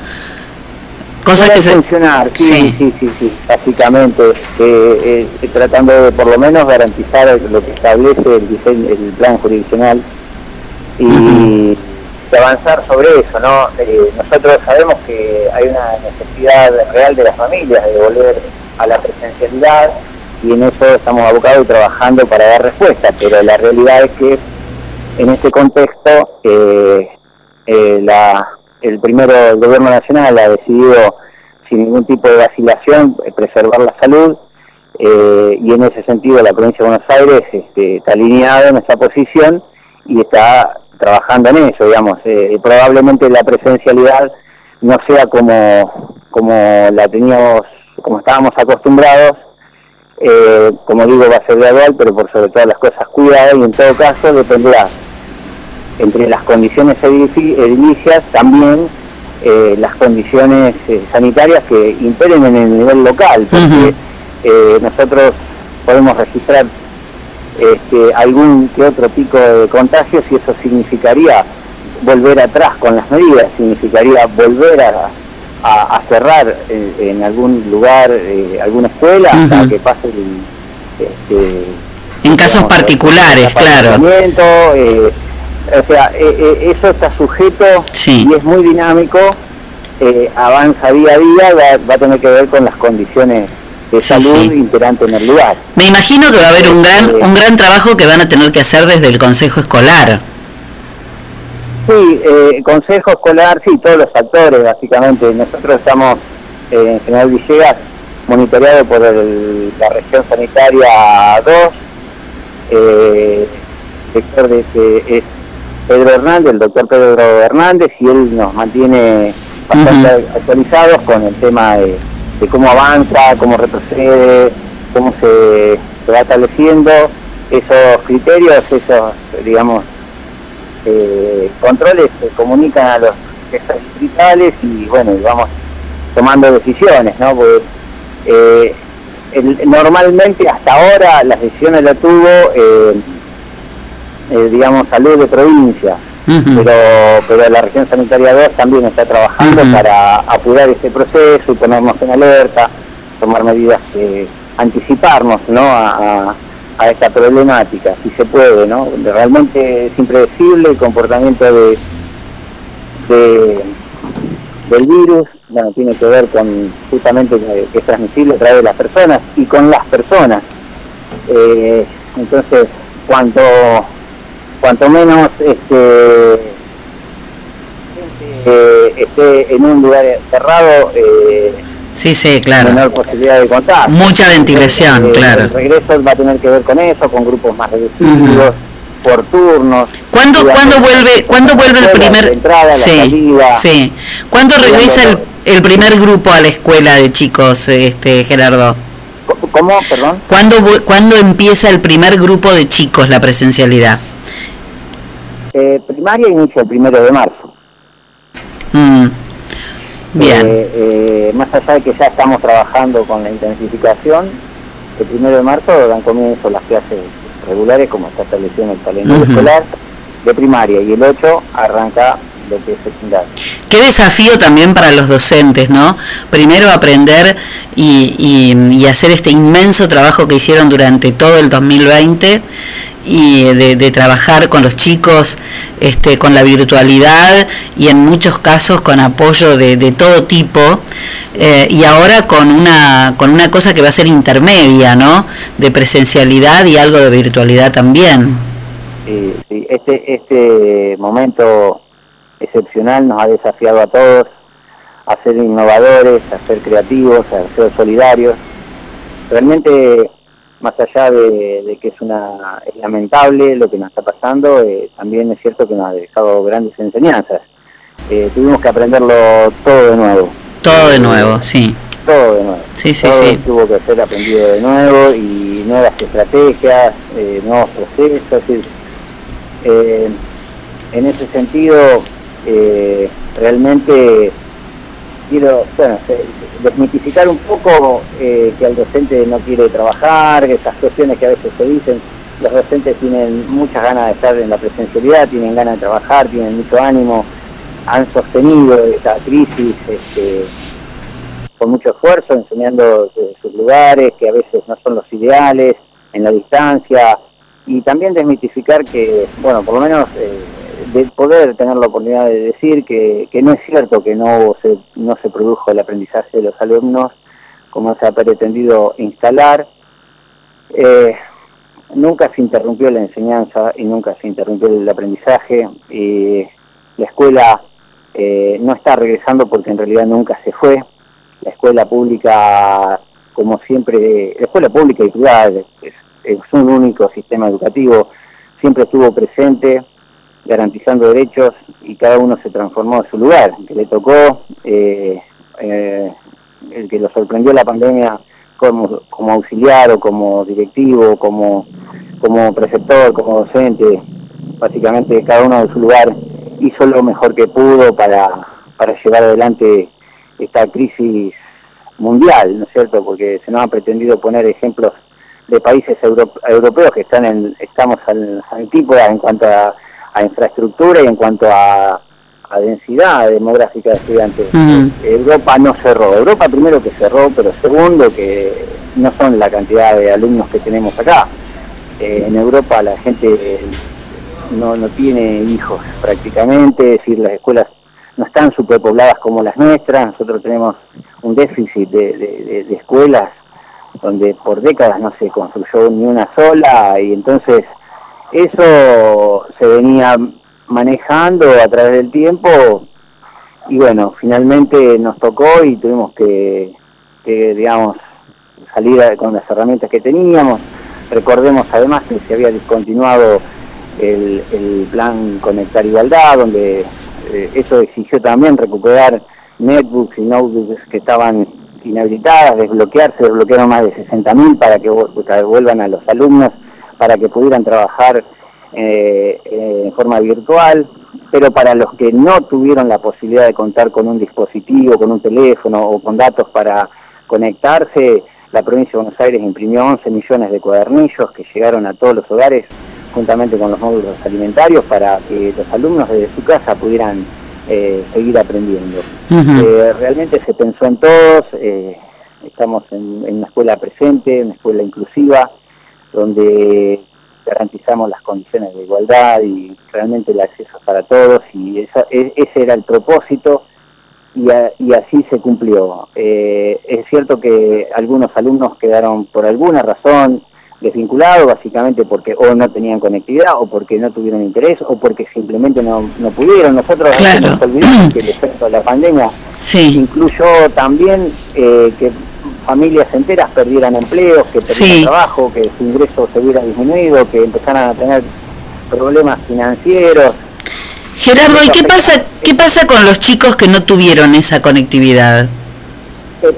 Cosas que se... funcionar, sí, Sí. sí, sí, sí, básicamente, eh, eh, tratando de por lo menos garantizar lo que establece el, diseño, el plan jurisdiccional y avanzar sobre eso, ¿no? Eh, nosotros sabemos que hay una necesidad real de las familias de volver a la presencialidad y en eso estamos abocados y trabajando para dar respuesta, pero la realidad es que en este contexto la, el primero el gobierno nacional ha decidido sin ningún tipo de vacilación preservar la salud eh, y en ese sentido la provincia de Buenos Aires este, está alineada en esa posición y está trabajando en eso, digamos. Eh, probablemente la presencialidad no sea como, como la teníamos, como estábamos acostumbrados, eh, como digo, va a ser gradual, pero por sobre todas las cosas cuidada y en todo caso dependerá entre las condiciones edilicias también eh, las condiciones eh, sanitarias que imperen en el nivel local, porque eh, nosotros podemos registrar este, algún que otro pico de contagios y eso significaría volver atrás con las medidas, significaría volver a, a- a cerrar en, en algún lugar, eh, alguna escuela, hasta Ujú. que pase el... Este, En casos particulares, claro. eh, o sea, eh, eh, eso está sujeto y es muy dinámico, eh, avanza día a día, va, va a tener que ver con las condiciones de salud imperantes en el lugar. Me imagino que va a haber un gran, un gran trabajo que van a tener que hacer desde el Consejo Escolar. Sí, eh, consejo escolar, sí, todos los actores, básicamente. Nosotros estamos en General Villegas monitoreado por el- la región sanitaria 2. Eh, el director de es Pedro Hernández, el doctor Pedro Hernández, y él nos mantiene bastante actualizados con el tema de, de cómo avanza, cómo retrocede, cómo se, se va estableciendo esos criterios, esos, digamos, eh, controles se comunican a los jefes distritales y bueno, y vamos tomando decisiones, ¿no? Porque eh, el- normalmente hasta ahora las decisiones las tuvo, eh, eh, digamos, salud de provincia, pero, pero la región sanitaria 2 también está trabajando para apurar este proceso y ponernos en alerta, tomar medidas que anticiparnos, ¿no? A, a- a esta problemática, si se puede, ¿no? Realmente es impredecible el comportamiento de, de- del virus, bueno, tiene que ver con justamente que que es transmisible a través de las personas y con las personas. Eh, entonces, cuanto cuanto menos este eh, esté en un lugar cerrado, eh, Sí, sí, claro. menor posibilidad de contagio. Mucha ventilación, Eh, claro. El regreso va a tener que ver con eso, con grupos más reducidos, por turnos. ¿Cuándo, ¿cuándo vuelve, ¿cuándo vuelve el La primer? entrada, la salida. sí. ¿Cuándo regresa el, el primer grupo a la escuela de chicos, este Gerardo? ¿Cómo? Perdón. ¿Cuándo, ¿Cuándo empieza el primer grupo de chicos la presencialidad? Eh, primaria inicia el primero de marzo. Mm, Bien. Eh, eh, más allá de que ya estamos trabajando con la intensificación, el primero de marzo dan comienzo las clases regulares, como está establecido en el calendario escolar, de primaria, y el 8 arranca lo que es secundaria. Qué desafío también para los docentes, ¿no? Primero aprender y, y- y hacer este inmenso trabajo que hicieron durante todo el 2020 y de, de trabajar con los chicos este, con la virtualidad y en muchos casos con apoyo de, de todo tipo eh, y ahora con una con una cosa que va a ser intermedia, ¿no? De presencialidad y algo de virtualidad también. Sí, este, este momento excepcional nos ha desafiado a todos a ser innovadores, a ser creativos, a ser solidarios. Realmente, más allá de, de que es una es lamentable lo que nos está pasando, eh, también es cierto que nos ha dejado grandes enseñanzas. Eh, tuvimos que aprenderlo todo de nuevo, Todo de nuevo, sí. todo de nuevo. Sí, sí, todo sí. tuvo que ser aprendido de nuevo y nuevas estrategias, eh, nuevos procesos. es decir, eh, en ese sentido, eh, realmente quiero bueno, desmitificar un poco eh, que el docente no quiere trabajar, esas cuestiones que a veces se dicen. Los docentes tienen muchas ganas de estar en la presencialidad, tienen ganas de trabajar, tienen mucho ánimo, han sostenido esta crisis este, con mucho esfuerzo, enseñando sus lugares, que a veces no son los ideales, en la distancia, y también desmitificar que, bueno, por lo menos eh, de poder tener la oportunidad de decir que, que no es cierto que no se, no se produjo el aprendizaje de los alumnos como se ha pretendido instalar. Eh, nunca se interrumpió la enseñanza y nunca se interrumpió el aprendizaje. Y la escuela eh, no está regresando porque en realidad nunca se fue. La escuela pública, como siempre, la escuela pública y privada es, es un único sistema educativo, siempre estuvo presente garantizando derechos y cada uno se transformó en su lugar, que le tocó, eh, eh, el que lo sorprendió la pandemia como, como auxiliar o como directivo, como, como preceptor, como docente, básicamente cada uno de su lugar hizo lo mejor que pudo para, para llevar adelante esta crisis mundial, ¿no es cierto? Porque se nos ha pretendido poner ejemplos de países europeos que están en, estamos al en cuanto a, infraestructura y en cuanto a, densidad demográfica de estudiantes. Europa no cerró. Europa primero que cerró, pero segundo que no son la cantidad de alumnos que tenemos acá. Eh, en Europa la gente no, no tiene hijos prácticamente, es decir, las escuelas no están superpobladas como las nuestras, nosotros tenemos un déficit de, de escuelas donde por décadas no se construyó ni una sola y entonces eso se venía manejando a través del tiempo y bueno, finalmente nos tocó y tuvimos que, digamos, salir con las herramientas que teníamos. Recordemos además que se había discontinuado el, plan Conectar Igualdad, donde eh, eso exigió también recuperar netbooks y notebooks que estaban inhabilitadas, desbloquearse, desbloquearon más de 60.000 para que vuelvan a los alumnos, para que pudieran trabajar eh, eh, en forma virtual, pero para los que no tuvieron la posibilidad de contar con un dispositivo, con un teléfono o con datos para conectarse, la provincia de Buenos Aires imprimió 11 millones de cuadernillos que llegaron a todos los hogares juntamente con los módulos alimentarios para que los alumnos desde su casa pudieran eh, seguir aprendiendo. Eh, realmente se pensó en todos, eh, estamos en, una escuela presente, una escuela inclusiva, donde garantizamos las condiciones de igualdad y realmente el acceso para todos y e, ese era el propósito y, y así se cumplió. es cierto que algunos alumnos quedaron por alguna razón desvinculado básicamente porque o no tenían conectividad o porque no tuvieron interés o porque simplemente no, no pudieron. Nosotros nos olvidamos que el efecto de la pandemia incluyó también eh, que familias enteras perdieran empleos, que perdieran trabajo, que su ingreso se hubiera disminuido, que empezaran a tener problemas financieros. Gerardo, ¿y qué pasa, qué pasa con los chicos que no tuvieron esa conectividad?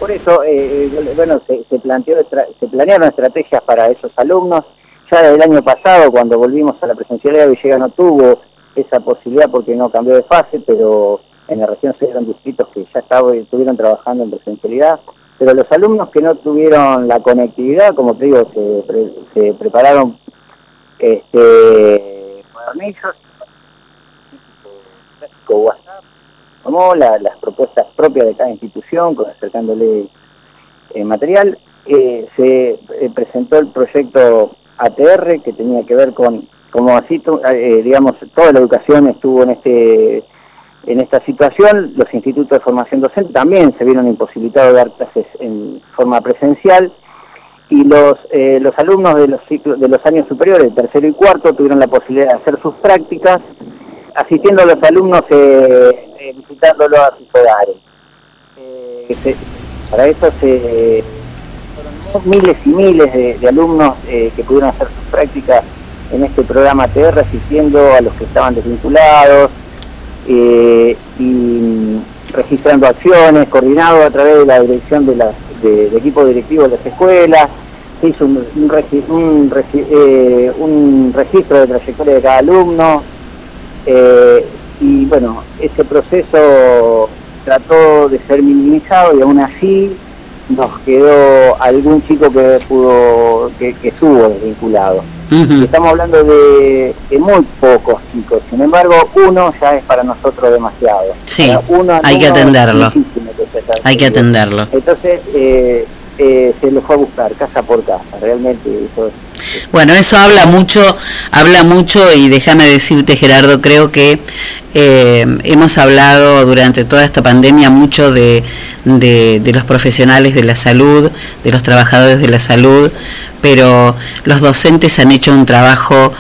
por eso, eh, eh, bueno, se, planteó, se planearon estrategias para esos alumnos. Ya desde el año pasado, cuando volvimos a la presencialidad, Villegas no tuvo esa posibilidad porque no cambió de fase, pero en la región se dieron distritos que ya estaban, estuvieron trabajando en presencialidad. Pero los alumnos que no tuvieron la conectividad, como te digo, se, se prepararon este, cuadernillos, WhatsApp, tomó las propuestas propias de cada institución, acercándole eh, material. Eh, se eh, presentó el proyecto ATR que tenía que ver con, como así, digamos, toda la educación estuvo en este en esta situación, los institutos de formación docente también se vieron imposibilitados de dar clases en forma presencial y los, los alumnos de los, de los años superiores, tercero y cuarto, tuvieron la posibilidad de hacer sus prácticas asistiendo a los alumnos eh, eh, visitándolo a sus hogares. Eh, para eso se fueron miles y miles de, alumnos eh, que pudieron hacer sus prácticas en este programa TR, asistiendo a los que estaban desvinculados y registrando acciones, coordinado a través de la dirección de del equipo directivo de las escuelas, se hizo un, un registro de trayectoria de cada alumno, eh, y bueno, ese proceso trató de ser minimizado y aún así nos quedó algún chico que pudo que, estuvo desvinculado. Estamos hablando de, de muy pocos chicos, sin embargo, uno ya es para nosotros demasiado. Sí, uno hay que atenderlo. que Hay que de- atenderlo. Entonces, eh, eh, se lo fue a buscar casa por casa, realmente eso es Bueno, eso habla mucho, habla mucho y déjame decirte Gerardo, creo que eh, hemos hablado durante toda esta pandemia mucho de, de, los profesionales de la salud, de los trabajadores de la salud, pero los docentes han hecho un trabajo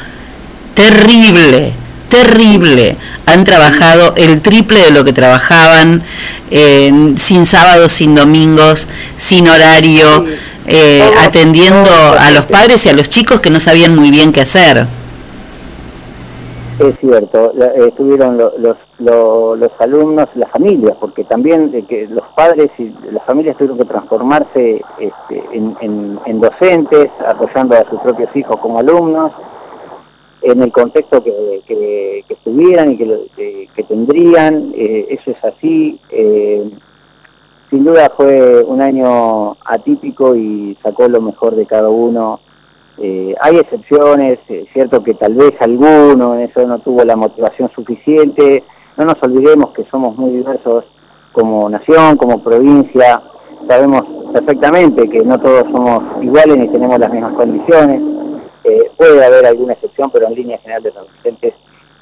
terrible, terrible. Han trabajado el triple de lo que trabajaban, eh, sin sábados, sin domingos, sin horario, eh, atendiendo a los padres y a los chicos que no sabían muy bien qué hacer. Es cierto, eh, estuvieron lo- los, lo- los alumnos, las familias, porque también que los padres y las familias tuvieron que transformarse este, en, en- en docentes, apoyando a sus propios hijos como alumnos, en el contexto que, que, que estuvieran y que- que tendrían, eh, eso es así. eh, sin duda fue un año atípico y sacó lo mejor de cada uno. Eh, hay excepciones, es cierto que tal vez alguno en eso no tuvo la motivación suficiente. No nos olvidemos que somos muy diversos como nación, como provincia. Sabemos perfectamente que no todos somos iguales ni tenemos las mismas condiciones. Eh, puede haber alguna excepción, pero en línea general de los docentes,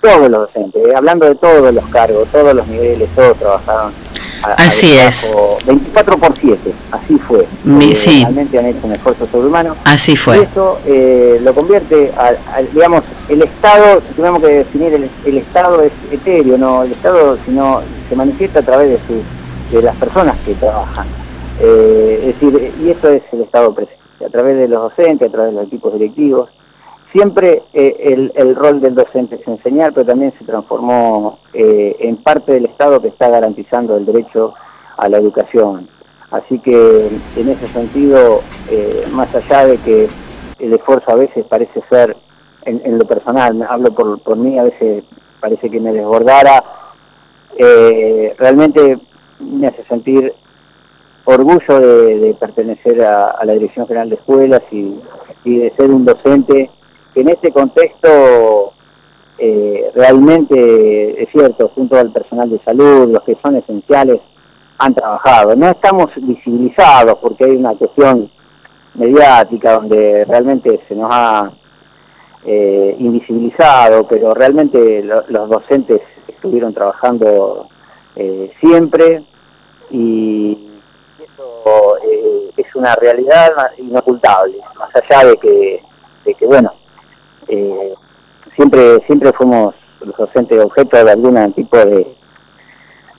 todos los docentes, eh, hablando de todos los cargos, todos los niveles, todos trabajaron. Así destajo 24 por 7, así fue. Mi- Eh, sí. Realmente han hecho un esfuerzo sobrehumano. Así Y fue. eso eh, lo convierte, a, a- digamos, el Estado, si tenemos que definir, el, el Estado es etéreo, no el Estado sino se manifiesta a través de, su, de las personas que trabajan. Eh, es decir, y esto es el Estado presente, a través de los docentes, a través de los equipos directivos. Siempre eh, el, el rol del docente es enseñar, pero también se transformó eh, en parte del Estado que está garantizando el derecho a la educación. Así que en ese sentido, eh, más allá de que el esfuerzo a veces parece ser, en, lo personal, hablo por, por mí, a veces parece que me desbordara, realmente me hace sentir orgullo de, de pertenecer a, a la Dirección General de Escuelas y, de ser un docente en este contexto eh, realmente es cierto, junto al personal de salud, los que son esenciales, han trabajado. No estamos visibilizados porque hay una cuestión mediática donde realmente se nos ha eh, invisibilizado, pero realmente lo- los docentes estuvieron trabajando eh, siempre y eso eh, es una realidad inocultable, más allá de que, de que bueno, eh, siempre siempre fuimos los docentes objeto de algún tipo de,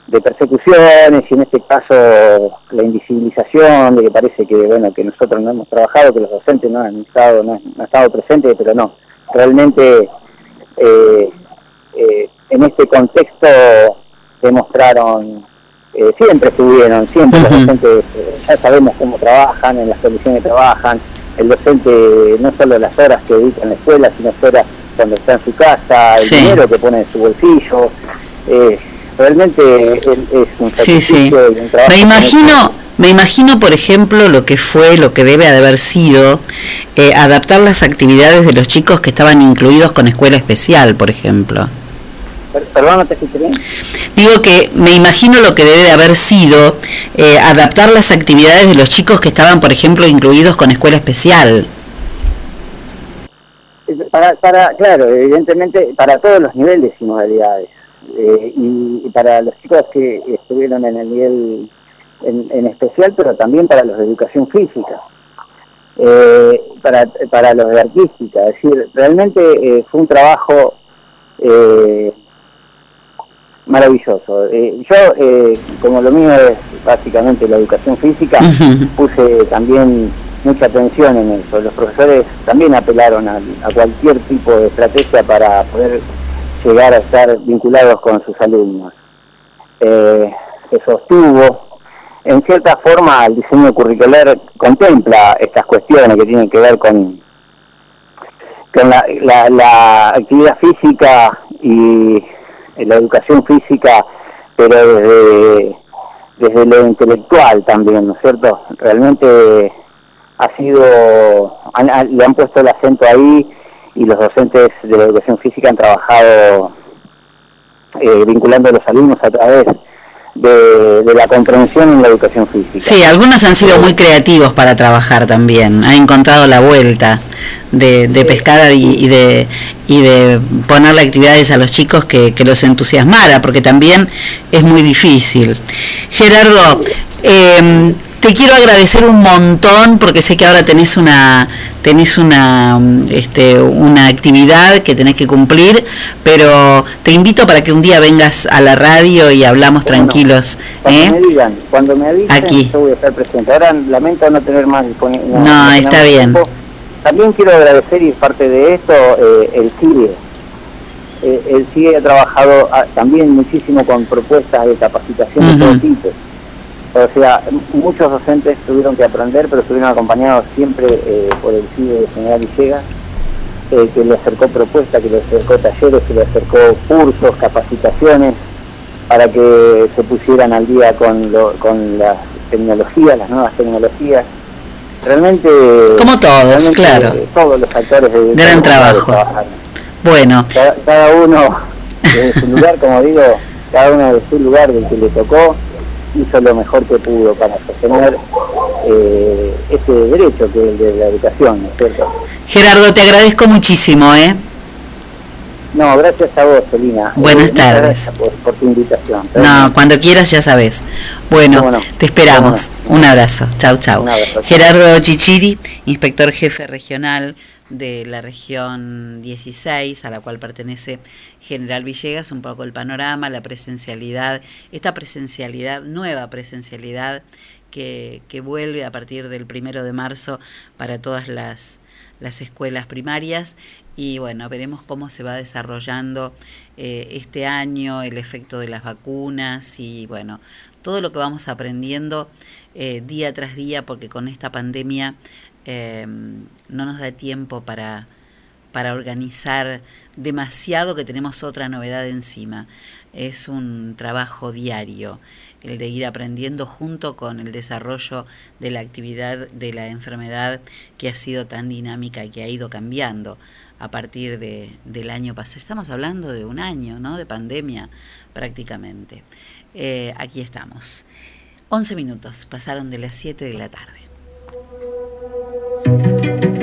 de persecuciones y en este caso la invisibilización de que parece que bueno que nosotros no hemos trabajado que los docentes no han estado no, han- no han estado presentes pero no. Realmente eh, eh, en este contexto demostraron eh, siempre estuvieron siempre los docentes ya sabemos cómo trabajan en las condiciones que trabajan el docente no solo las horas que dedica en la escuela sino horas cuando está en su casa el Sí. dinero que pone en su bolsillo eh, realmente es, es un Sí, sí. sacrificio y un trabajo Me imagino, me imagino, por ejemplo, lo que fue, lo que debe de haber sido eh, adaptar las actividades de los chicos que estaban incluidos con escuela especial, por ejemplo. Per- Perdón, no te escuché bien. Digo que me imagino lo que debe de haber sido eh, adaptar las actividades de los chicos que estaban, por ejemplo, incluidos con escuela especial. Para, para, claro, evidentemente para todos los niveles y modalidades. Eh, y, y para los chicos que estuvieron en el nivel en, en especial, pero también para los de educación física, eh, para, para los de artística. Es decir, realmente eh, fue un trabajo eh, maravilloso. Eh, yo, eh, como lo mío es básicamente la educación física, puse también mucha atención en eso. Los profesores también apelaron a, a cualquier tipo de estrategia para poder llegar a estar vinculados con sus alumnos. Eh, se sostuvo. En cierta forma, el diseño curricular contempla estas cuestiones que tienen que ver con, con la, la- la actividad física y la educación física, pero desde, desde lo intelectual también, ¿no es cierto? Realmente ha sido, le han puesto el acento ahí y los docentes de la educación física han trabajado eh, vinculando a los alumnos a través de, de, la comprensión en la educación física. Sí, algunos han sido muy creativos para trabajar también, han encontrado la vuelta de, de pescar y, y, de y de ponerle actividades a los chicos que, que los entusiasmara, porque también es muy difícil. Gerardo, eh, te quiero agradecer un montón porque sé que ahora tenés una tenés una este, una actividad que tenés que cumplir, pero te invito para que un día vengas a la radio y hablamos bueno, tranquilos. Cuando ¿eh? me digan, cuando me avisen, Aquí. yo voy a estar presente. Ahora lamento no tener más disponible. No, no está bien. Tiempo. También quiero agradecer y parte de esto eh, el CIE. Eh, el CIE ha trabajado a, también muchísimo con propuestas de capacitación uh -huh. de todo tipo o sea, muchos docentes tuvieron que aprender, pero estuvieron acompañados siempre eh, por el CIDE de General Villegas, eh, que le acercó propuestas, que le acercó talleres, que le acercó cursos, capacitaciones, para que se pusieran al día con, lo, con las tecnologías, las nuevas tecnologías. Realmente... Como todos, realmente, claro. Eh, todos los actores de... Gran trabajo. Bueno. Cada, cada uno de su lugar, como digo, cada uno de su lugar del que le tocó, hizo lo mejor que pudo para sostener eh, ese derecho que es el de la educación, ¿no es cierto? Gerardo, te agradezco muchísimo, ¿eh? No, gracias a vos. Buenas eh, tardes. Por, por, tu invitación. No, cuando quieras ya sabes. Bueno, te esperamos. Un abrazo. Chau, chau. Un abrazo. Gerardo Chichiri, inspector jefe regional de la región 16, a la cual pertenece General Villegas, un poco el panorama, la presencialidad, esta presencialidad, nueva presencialidad que, que vuelve a partir del primero de marzo para todas las, las escuelas primarias. Y bueno, veremos cómo se va desarrollando eh, este año, el efecto de las vacunas y bueno, todo lo que vamos aprendiendo eh, día tras día, porque con esta pandemia eh, no nos da tiempo para, para organizar demasiado que tenemos otra novedad encima. Es un trabajo diario el de ir aprendiendo junto con el desarrollo de la actividad de la enfermedad que ha sido tan dinámica y que ha ido cambiando a partir de, del año pasado. Estamos hablando de un año, ¿no? De pandemia prácticamente. Eh, aquí estamos. 11 minutos, pasaron de las 7 de la tarde. Azteca,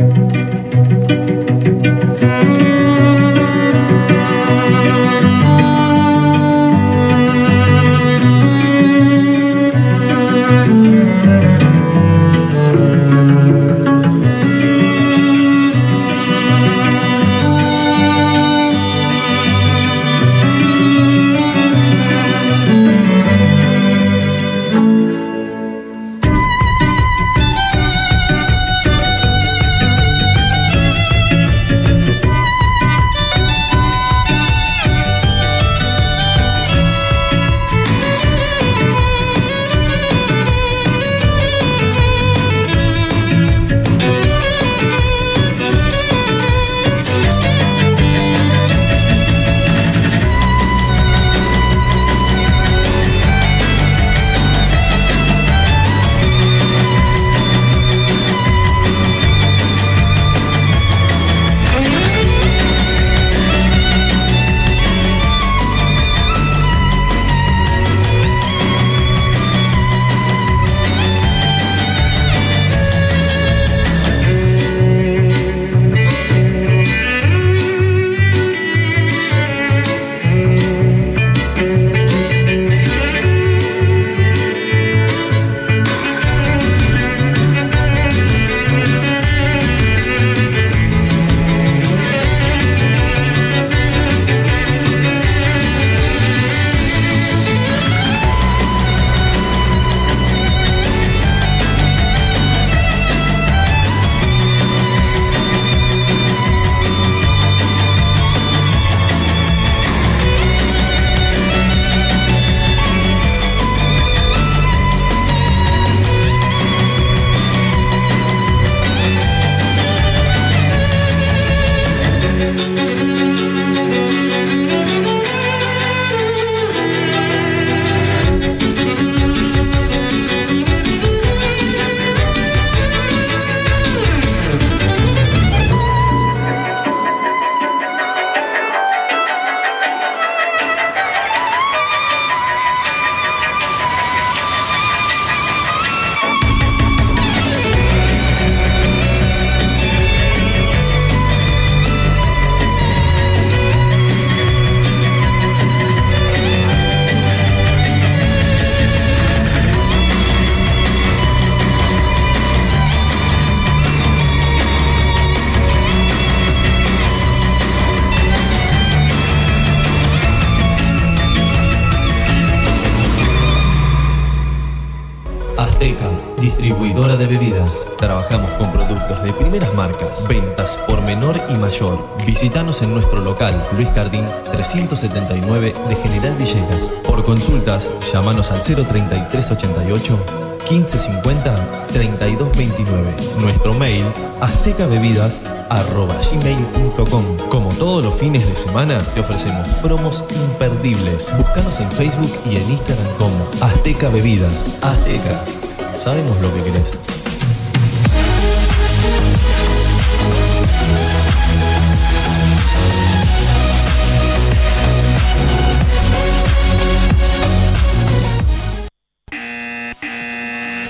Luis Cardín 379 de General Villegas. Por consultas, llámanos al 03388 1550 3229. Nuestro mail aztecabebidas@gmail.com. Como todos los fines de semana, te ofrecemos promos imperdibles. Búscanos en Facebook y en Instagram como Azteca Bebidas. Azteca. Sabemos lo que querés.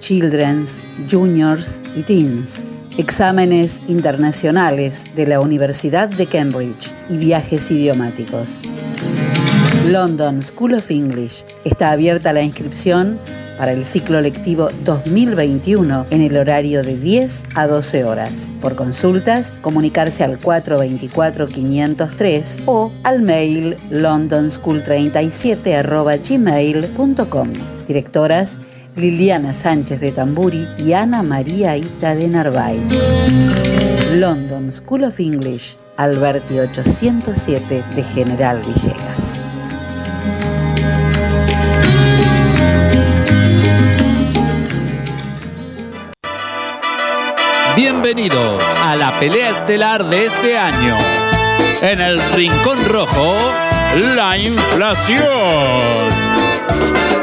Children's, Juniors y Teens. Exámenes internacionales de la Universidad de Cambridge y viajes idiomáticos. London School of English. Está abierta la inscripción para el ciclo lectivo 2021 en el horario de 10 a 12 horas. Por consultas, comunicarse al 424-503 o al mail londonschool37 Directoras Liliana Sánchez de Tamburi y Ana María Ita de Narváez. London School of English, Alberti 807 de General Villegas. Bienvenidos a la pelea estelar de este año. En el Rincón Rojo, la inflación.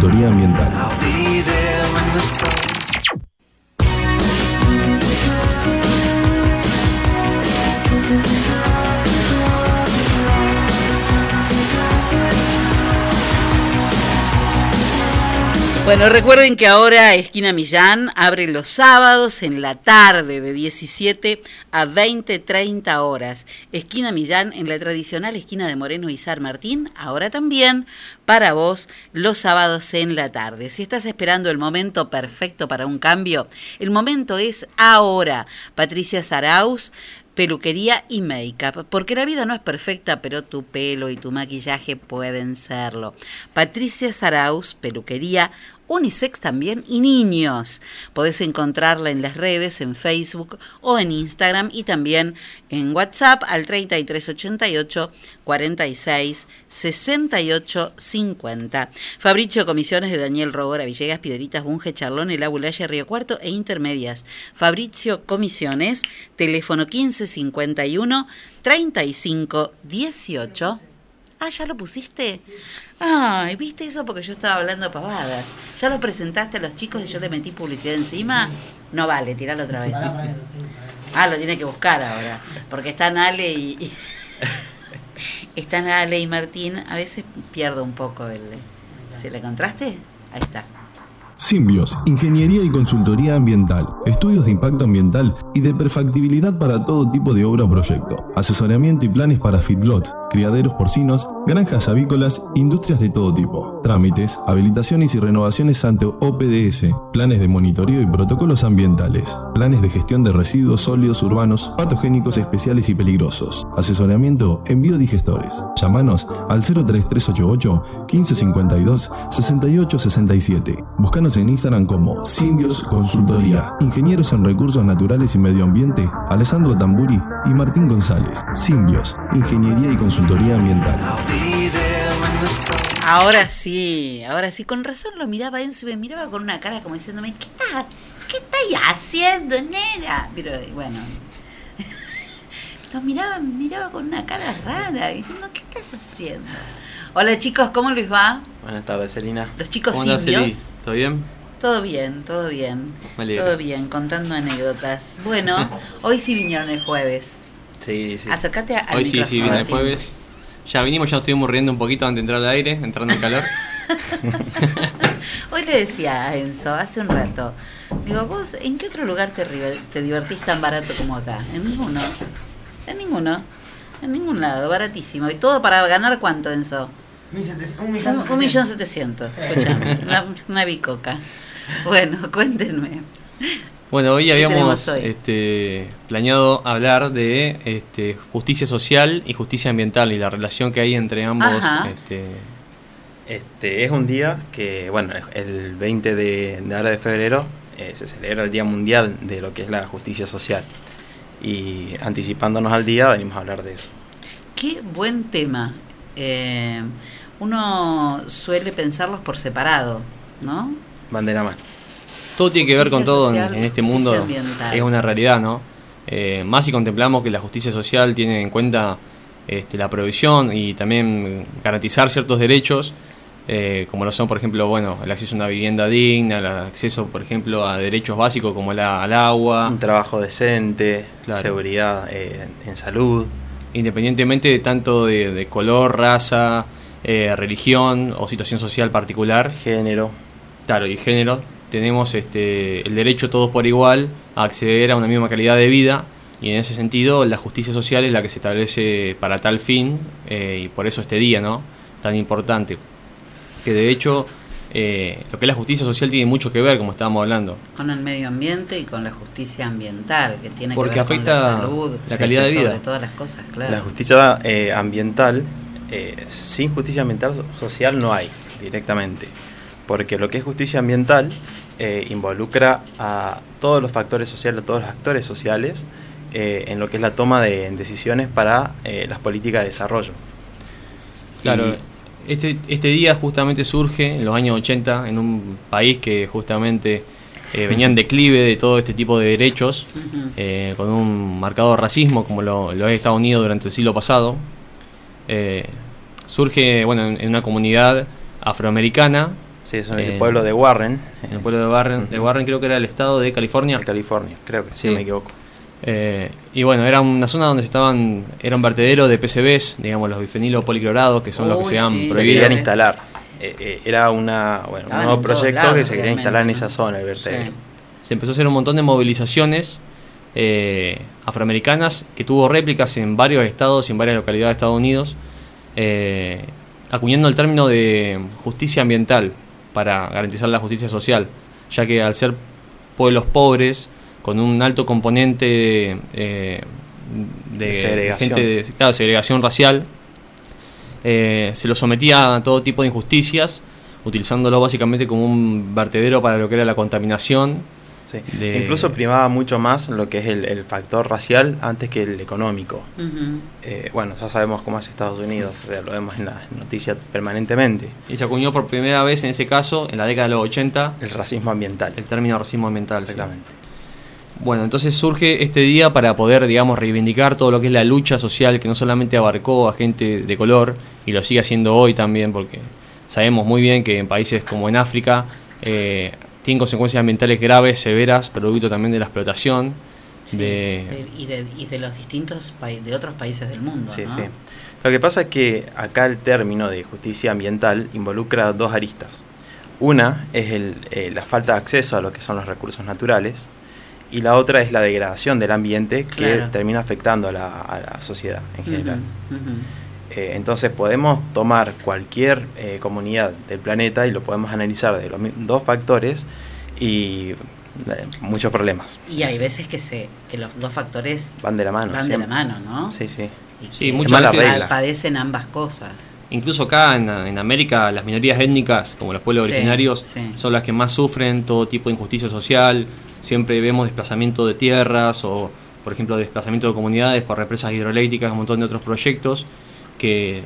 Ambiental. Bueno, recuerden que ahora Esquina Millán abre los sábados en la tarde de 17 a 20, 30 horas. Esquina Millán en la tradicional esquina de Moreno y San Martín, ahora también para vos los sábados en la tarde. Si estás esperando el momento perfecto para un cambio, el momento es ahora. Patricia Saraus peluquería y make-up, porque la vida no es perfecta, pero tu pelo y tu maquillaje pueden serlo. Patricia Saraus, peluquería unisex también y niños. Podés encontrarla en las redes, en Facebook o en Instagram y también en WhatsApp al 3388 46 68 50. Fabricio Comisiones de Daniel Rogora, Villegas, Piedritas, Bunge, Charlón, El Abulaya, Río Cuarto e Intermedias. Fabricio Comisiones, teléfono 1551 35 18. Ah, ¿ya lo pusiste? Ay, ¿viste eso? Porque yo estaba hablando pavadas. ¿Ya lo presentaste a los chicos y yo le metí publicidad encima? No vale, tiralo otra vez. Ah, lo tiene que buscar ahora. Porque están Ale y... y- están Ale y Martín. A veces pierdo un poco el... ¿Se le encontraste? Ahí está. Simbios, Ingeniería y Consultoría Ambiental, estudios de impacto ambiental y de perfectibilidad para todo tipo de obra o proyecto, asesoramiento y planes para feedlot, criaderos porcinos, granjas avícolas, industrias de todo tipo, trámites, habilitaciones y renovaciones ante OPDS, planes de monitoreo y protocolos ambientales, planes de gestión de residuos sólidos urbanos, patogénicos especiales y peligrosos, asesoramiento en biodigestores. Llámanos al 03388 1552 6867. En Instagram como Simbios Consultoría, Ingenieros en Recursos Naturales y Medio Ambiente, Alessandro Tamburi y Martín González. Simbios, Ingeniería y Consultoría Ambiental. Ahora sí, ahora sí, con razón lo miraba Enzo y me miraba con una cara como diciéndome, ¿qué estás, qué estáis haciendo, nena? Pero bueno, lo miraba, miraba con una cara rara, diciendo, ¿qué estás haciendo? Hola chicos, ¿cómo les va? Buenas tardes, Selina. Los chicos ¿Cómo simbios. Eli? ¿Todo bien? Todo bien, todo bien. Me. Todo bien, contando anécdotas. Bueno, hoy sí vinieron el jueves. Sí, sí. Acércate a- al Hoy sí, sí, viene el jueves. Ya vinimos, ya estuvimos riendo un poquito antes de entrar al aire, entrando en calor. Hoy le decía a Enzo, hace un rato, digo, vos, ¿en qué otro lugar te, te divertís tan barato como acá? En ninguno. En ninguno. En ningún lado, baratísimo. ¿Y todo para ganar cuánto, Enzo? Un, un millón setecientos. Escuchame, una, una bicoca. Bueno, cuéntenme. Bueno, hoy ¿Qué habíamos hoy? Este, planeado hablar de este, justicia social y justicia ambiental y la relación que hay entre ambos. Ajá. Este, Este es un día que, bueno, el 20 de, de ahora de febrero eh, se celebra el Día Mundial de lo que es la justicia social. Y anticipándonos al día, venimos a hablar de eso. Qué buen tema. Eh, uno suele pensarlos por separado, ¿no? Van de la mano. todo tiene que ver con todo en, social, en este mundo. ambiental. Es una realidad, ¿no? Eh, más si contemplamos que la justicia social tiene en cuenta este, la provisión y también garantizar ciertos derechos. Eh, como lo son, por ejemplo, bueno, el acceso a una vivienda digna, el acceso, por ejemplo, a derechos básicos como la, al agua. Un trabajo decente, Claro. seguridad eh, en salud. Independientemente de tanto de, de color, raza, eh, religión o situación social particular. Género. Claro, y género. Tenemos este, el derecho todos por igual a acceder a una misma calidad de vida y en ese sentido la justicia social es la que se establece para tal fin eh, y por eso este día, ¿no? Tan importante. Que de hecho eh, lo que es la justicia social tiene mucho que ver, como estábamos hablando. Con el medio ambiente y con la justicia ambiental, que tiene Porque que ver afecta con la salud, la calidad de vida. sobre todas las cosas, claro. La justicia eh, ambiental, eh, sin justicia ambiental so- social no hay directamente. Porque lo que es justicia ambiental eh, involucra a todos los factores sociales, a todos los actores sociales, eh, en lo que es la toma de decisiones para eh, las políticas de desarrollo. Claro, Y- este, este día justamente surge en los años 80 en un país que justamente eh, venía en declive de todo este tipo de derechos, eh, con un marcado racismo como lo, lo es Estados Unidos durante el siglo pasado. Eh, surge bueno, en, en una comunidad afroamericana. Sí, es el eh, pueblo de Warren. En el pueblo de Warren, de Warren creo que era el estado de California. California, creo que si Sí. no me equivoco. Eh, y bueno, era una zona donde se estaban, era un vertedero de PCBs, digamos los bifenilos policlorados, que son los que Uy, se han sí, prohibido. querían instalar. Eh, eh, era una, bueno, un nuevo proyecto lados, que se quería instalar en esa zona, el vertedero. Se empezó a hacer un montón de movilizaciones eh, afroamericanas que tuvo réplicas en varios estados y en varias localidades de Estados Unidos, eh, acuñando el término de justicia ambiental para garantizar la justicia social, ya que al ser pueblos pobres, con un alto componente eh, de, De segregación. gente de- claro, segregación racial, eh, se los sometía a todo tipo de injusticias, utilizándolo básicamente como un vertedero para lo que era la contaminación. Sí. de- Incluso primaba mucho más lo que es el, el factor racial antes que el económico. Eh, bueno, ya sabemos cómo es Estados Unidos, o sea, lo vemos en las noticias permanentemente. Y se acuñó por primera vez en ese caso, en la década de los 80, El racismo ambiental. el término racismo ambiental. sí. Bueno, entonces surge este día para poder, digamos, reivindicar todo lo que es la lucha social que no solamente abarcó a gente de color, y lo sigue haciendo hoy también, porque sabemos muy bien que en países como en África eh, tienen consecuencias ambientales graves, severas, producto también de la explotación. Sí, de, de- y, de, y de los distintos países, de otros países del mundo, Sí, ¿no? sí. Lo que pasa es que acá el término de justicia ambiental involucra dos aristas. Una es el, eh, la falta de acceso a lo que son los recursos naturales y la otra es la degradación del ambiente que Claro. termina afectando a la, a la sociedad en general. Eh, entonces podemos tomar cualquier eh, comunidad del planeta y lo podemos analizar de los dos factores y eh, muchos problemas. Y hay veces que se que los dos factores Van de la mano. van de la mano, ¿no? Sí, sí. Y Sí, muchas veces- padecen ambas cosas. Incluso acá en, en América las minorías étnicas, como los pueblos Sí, originarios, sí. son las que más sufren todo tipo de injusticia social. Siempre vemos desplazamiento de tierras o, por ejemplo, desplazamiento de comunidades por represas hidroeléctricas, un montón de otros proyectos que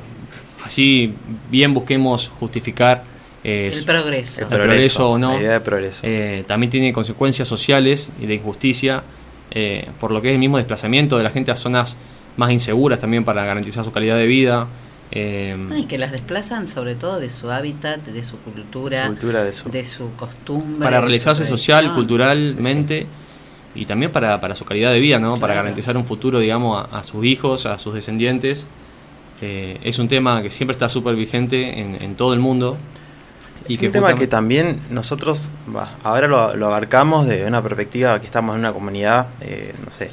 así bien busquemos justificar eh, El progreso. el progreso o no. La idea de progreso. eh, también tiene consecuencias sociales y de injusticia eh, por lo que es el mismo desplazamiento de la gente a zonas más inseguras también para garantizar su calidad de vida. Eh, No, y que las desplazan sobre todo de su hábitat, de su cultura, Su cultura, de su- de su costumbre. para realizarse social, culturalmente y también para, para su calidad de vida, ¿no? Para garantizar un futuro, digamos, a, a sus hijos, a sus descendientes. Eh, es un tema que siempre está súper vigente en, en todo el mundo. Y un tema que también nosotros ahora lo, lo abarcamos de una perspectiva que estamos en una comunidad, eh, no sé,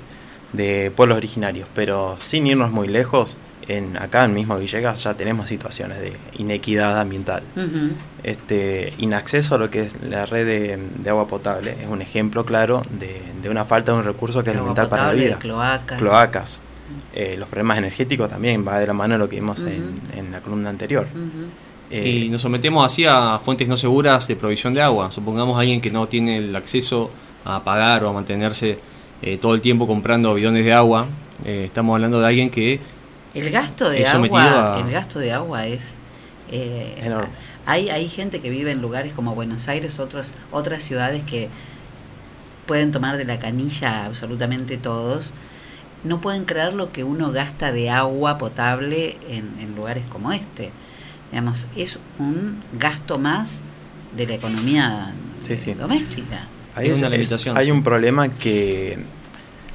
de pueblos originarios, pero sin irnos muy lejos, en acá en mismo Villegas ya tenemos situaciones de inequidad ambiental. Este inacceso a lo que es la red de, de agua potable es un ejemplo claro de, de una falta de un recurso que es elemental para la vida. cloacas. Cloacas. Eh, los problemas energéticos también va de la mano de lo que vimos en, en la columna anterior. Eh, y nos sometemos así a fuentes no seguras de provisión de agua. Supongamos a alguien que no tiene el acceso a pagar o a mantenerse eh, todo el tiempo comprando bidones de agua. Eh, estamos hablando de alguien que El gasto de agua, a- el gasto de agua es eh, Enorme. Hay hay gente que vive en lugares como Buenos Aires, otros otras ciudades que pueden tomar de la canilla absolutamente todos. No pueden creer lo que uno gasta de agua potable en, en lugares como este. digamos, es un gasto más de la economía Sí, sí. doméstica. Ahí es- es- hay un problema que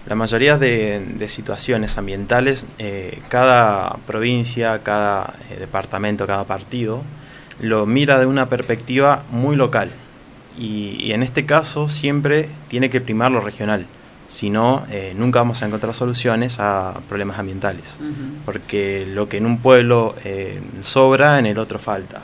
la mayoría de, de situaciones ambientales, eh, cada provincia, cada eh, departamento, cada partido, lo mira de una perspectiva muy local. Y, y en este caso siempre tiene que primar lo regional. Si no, eh, nunca vamos a encontrar soluciones a problemas ambientales. Porque lo que en un pueblo eh, sobra, en el otro falta.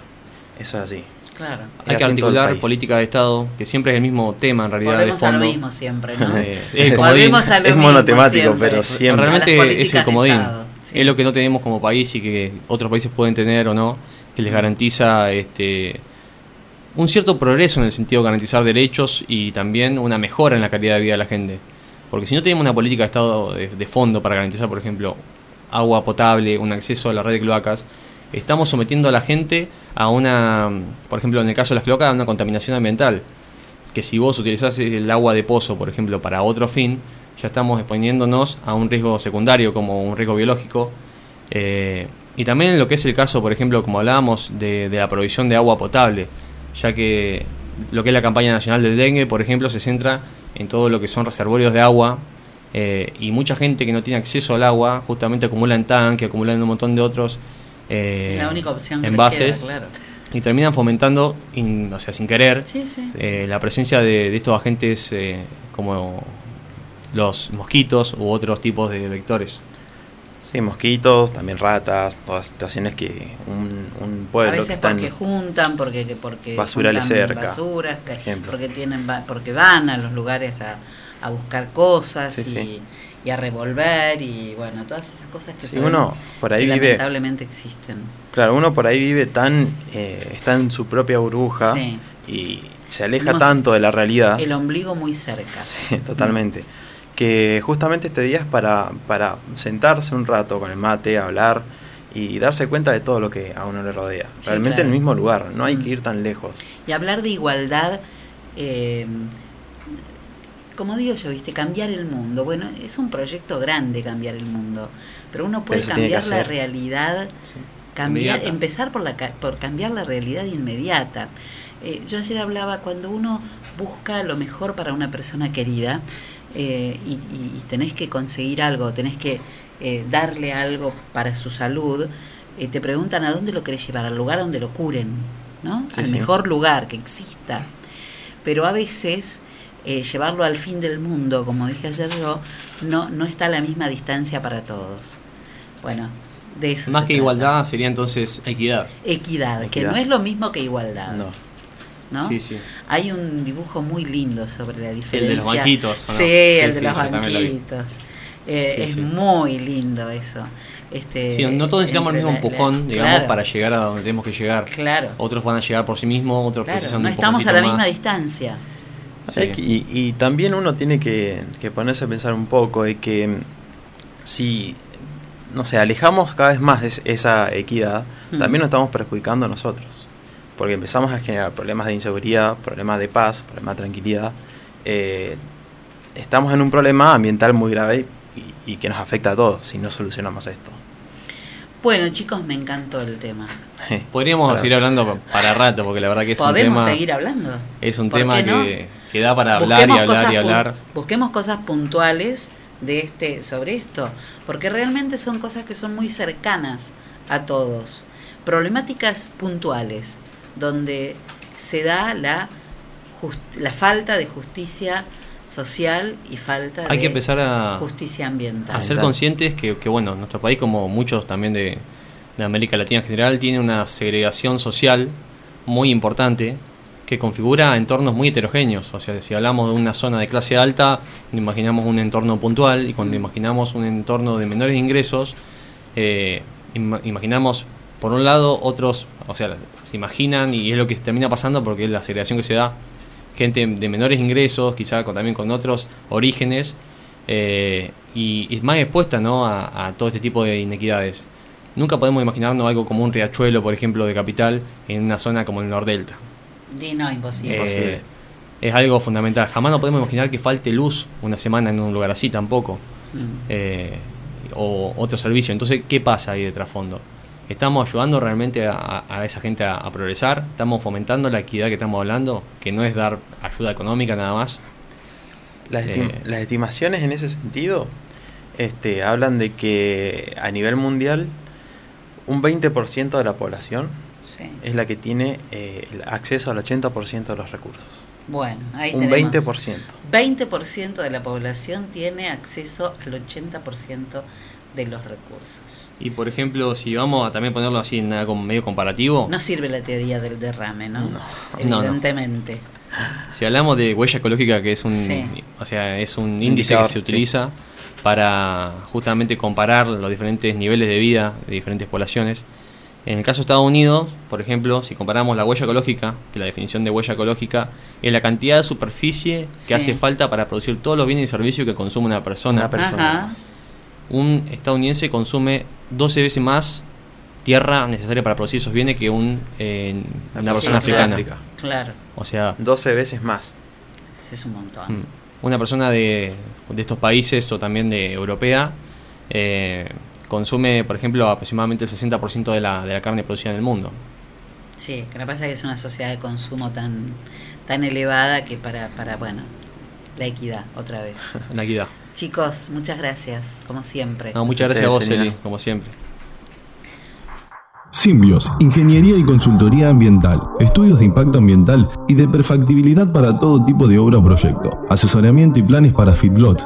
Eso es así. Claro. Hay que articular política de Estado, que siempre es el mismo tema en realidad Volvemos de a lo fondo. mismo siempre, ¿no? Eh, el Volvemos comodín. a lo Es mismo monotemático, siempre. pero siempre. Realmente es el comodín. Estado, sí. Es lo que no tenemos como país y que otros países pueden tener o no, que les garantiza este un cierto progreso en el sentido de garantizar derechos y también una mejora en la calidad de vida de la gente. Porque si no tenemos una política de Estado de, de fondo para garantizar, por ejemplo, agua potable, un acceso a la red de cloacas, estamos sometiendo a la gente a una, por ejemplo, en el caso de las cloacas, a una contaminación ambiental. Que si vos utilizás el agua de pozo, por ejemplo, para otro fin, ya estamos exponiéndonos a un riesgo secundario como un riesgo biológico. Eh, y también lo que es el caso, por ejemplo, como hablábamos, de, de la provisión de agua potable, ya que lo que es la campaña nacional del dengue, por ejemplo, se centra en todo lo que son reservorios de agua eh, y mucha gente que no tiene acceso al agua justamente acumula en tanque, acumula en un montón de otros eh, La única opción que envases queda, claro. y terminan fomentando, in- o sea, sin querer, Sí, sí. eh, la presencia de, de estos agentes eh, como los mosquitos u otros tipos de vectores. Sí, mosquitos, también ratas, todas situaciones que un, un pueblo a que veces en- porque juntan, porque que- porque Basurales juntan cerca, basuras, que- porque tienen porque van a los lugares a, a buscar cosas Sí, y, sí. Y a revolver y bueno, todas esas cosas que Sí, sabemos uno por ahí que vive- lamentablemente existen. Claro, uno por ahí vive tan, eh, está en su propia burbuja Sí. y se aleja Tenemos tanto de la realidad, El ombligo muy cerca. totalmente, que justamente este día es para, para sentarse un rato con el mate, hablar y darse cuenta de todo lo que a uno le rodea. Sí, Realmente claro. en el mismo lugar, no hay Mm. que ir tan lejos. Y hablar de igualdad, eh, como digo yo, viste, cambiar el mundo. Bueno, es un proyecto grande cambiar el mundo, pero uno puede Pero cambiar la realidad, cambiar, Inmediata. empezar por, la, ca- por cambiar la realidad inmediata. Eh, yo ayer hablaba, cuando uno busca lo mejor para una persona querida eh, y, y- y tenés que conseguir algo, tenés que eh, darle algo para su salud, eh, te preguntan a dónde lo querés llevar, al lugar donde lo curen, ¿no? Sí, al sí. mejor lugar que exista. Pero a veces eh, llevarlo al fin del mundo, como dije ayer yo, no, no está a la misma distancia para todos. Bueno, de eso Más se que trata. igualdad sería entonces equidad. Equidad, que Equidad. no es lo mismo que igualdad. No. ¿no? Sí, sí. Hay un dibujo muy lindo sobre la diferencia. de los banquitos, ¿o no? Sí, Sí, el de sí, los banquitos. Eh, Sí, es sí. muy lindo eso. Este, Sí, no todos necesitamos el mismo la- la- empujón, digamos, claro, para llegar a donde tenemos que llegar. Claro. Otros van a llegar por sí mismos, otros claro, precisan no un estamos a la misma distancia. Y, y también uno tiene que, que ponerse a pensar un poco de que mm, si, no sé, alejamos cada vez más es- esa equidad, Mm. también nos estamos perjudicando a nosotros. Porque empezamos a generar problemas de inseguridad, problemas de paz, problemas de tranquilidad. Eh, estamos en un problema ambiental muy grave y, y que nos afecta a todos si no solucionamos esto. Bueno, chicos, me encantó el tema. Podríamos Claro. seguir hablando para rato, porque la verdad que es un ¿Podemos tema. seguir hablando? Es un ¿Por tema no? que, que da para hablar y Busquemos hablar cosas y hablar. Busquemos cosas puntuales de este sobre esto, porque realmente son cosas que son muy cercanas a todos. Problemáticas puntuales donde se da la la falta de justicia social y falta Hay de que empezar a, justicia ambiental. a ser conscientes que, que, bueno, nuestro país, como muchos también de, de América Latina en general, tiene una segregación social muy importante que configura entornos muy heterogéneos. O sea, si hablamos de una zona de clase alta, imaginamos un entorno puntual y cuando imaginamos un entorno de menores ingresos, eh, ima- imaginamos, por un lado, otros, o sea, se imaginan y es lo que termina pasando porque es la segregación que se da, gente de menores ingresos, quizá con, también con otros orígenes, eh, y, y más expuesta ¿no? a, a todo este tipo de inequidades. Nunca podemos imaginarnos algo como un riachuelo, por ejemplo, de capital en una zona como el Nordelta. Di, no, imposible. Eh, es algo fundamental. Jamás no podemos imaginar que falte luz una semana en un lugar así tampoco. Mm. Eh, o otro servicio. Entonces, ¿qué pasa ahí de trasfondo? Estamos ayudando realmente a, a esa gente a, a progresar, estamos fomentando la equidad que estamos hablando, que no es dar ayuda económica nada más. Las, estim- Eh, las estimaciones en ese sentido este, hablan de que a nivel mundial un 20% de la población Sí. es la que tiene eh, el acceso al 80% de los recursos. Bueno, ahí un tenemos. 20%. 20% de la población tiene acceso al 80% de los recursos. Y por ejemplo, si vamos a también ponerlo así en algo medio comparativo, No sirve la teoría del derrame, ¿no? No, no. Evidentemente. Si hablamos de huella ecológica, que es un, Sí. o sea, es un índice Indicador, que se sí. utiliza para justamente comparar los diferentes niveles de vida de diferentes poblaciones. En el caso de Estados Unidos, por ejemplo, si comparamos la huella ecológica, que la definición de huella ecológica es la cantidad de superficie Sí. que hace falta para producir todos los bienes y servicios que consume una persona. Una persona Ajá. Un estadounidense consume 12 veces más tierra necesaria para producir esos bienes que un, eh, una Sí, persona africana. Claro, O sea, 12 veces más. es un montón. Mm. Una persona de, de estos países o también de europea eh, consume, por ejemplo, aproximadamente el 60% de la, de la carne producida en el mundo. Sí, que lo que pasa es que es una sociedad de consumo tan, tan elevada que para, para, bueno, la equidad, otra vez. La equidad. Chicos, muchas gracias, como siempre. No, muchas gracias a vos, Eli, como siempre. Simbios, Ingeniería y Consultoría Ambiental, Estudios de Impacto Ambiental y de Perfactibilidad para todo tipo de obra o proyecto, asesoramiento y planes para feedlot,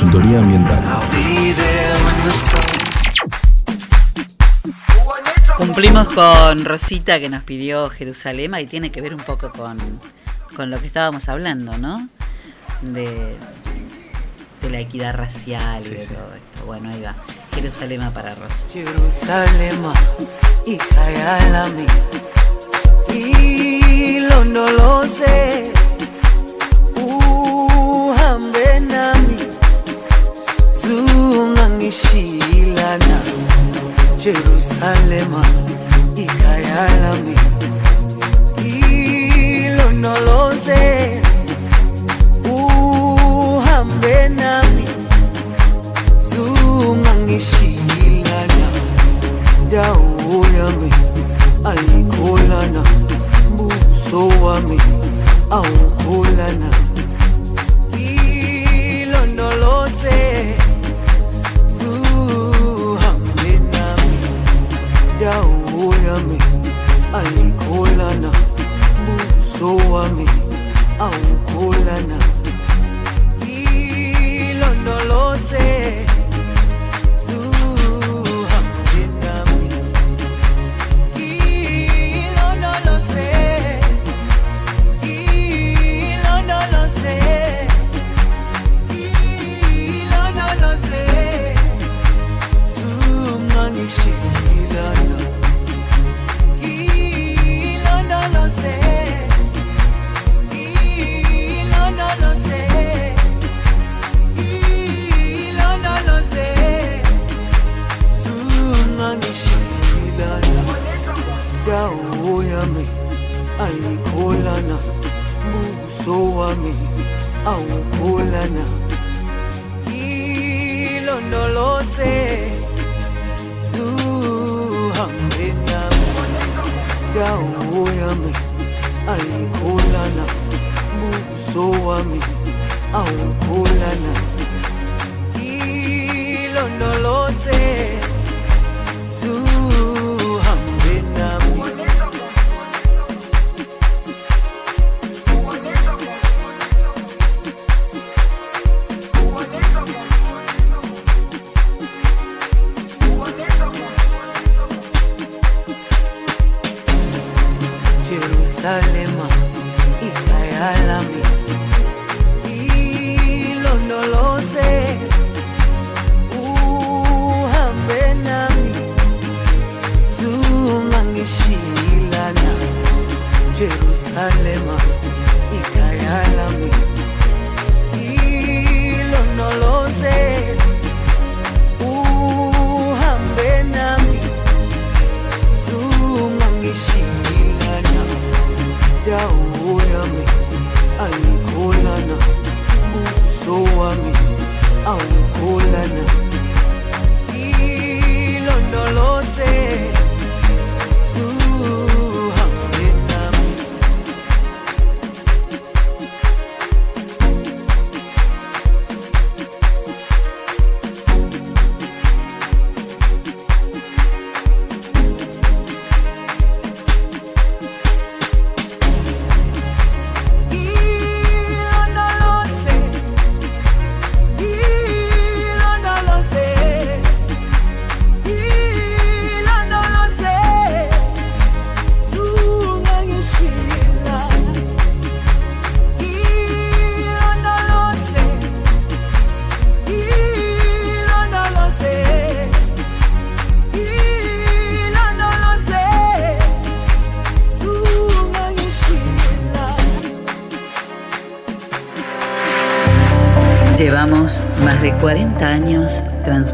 Ambiental. Cumplimos con Rosita que nos pidió Jerusalema y tiene que ver un poco con, con lo que estábamos hablando, ¿no? De, de la equidad racial y de todo esto. Bueno, ahí va. Jerusalema para Rosa. Jerusalema ikayalami ilondoloze uhambe nami zungangishilana Jerusalema ikayalami ilondoloze uhambe nami. Zungangishilana dawo yami ayikholana buso wami awukholana. Ilondoloze dawo yami ayikholana buso wami awukholana ilondoloze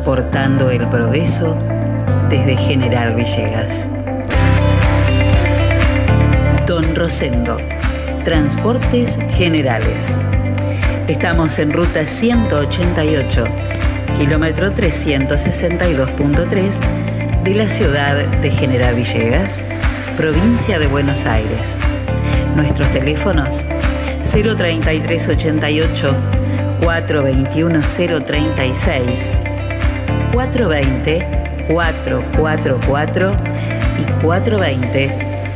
transportando el progreso desde General Villegas. Don Rosendo, Transportes Generales. Estamos en ruta 188, kilómetro 362.3 de la ciudad de General Villegas, provincia de Buenos Aires. Nuestros teléfonos 03388 421 036 420 444 y 420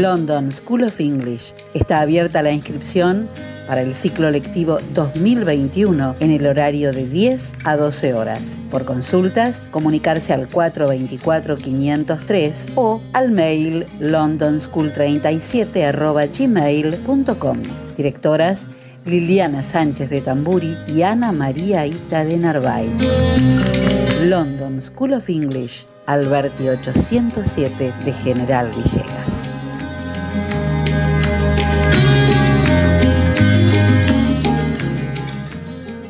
London School of English está abierta la inscripción para el ciclo lectivo 2021 en el horario de 10 a 12 horas. Por consultas, comunicarse al 424-503 o al mail londonschool37 Directoras Liliana Sánchez de Tamburi y Ana María Ita de Narváez. London School of English, Alberti 807 de General Villegas.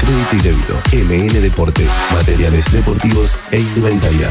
crédito y débito. MN Deportes, materiales deportivos e indumentaria.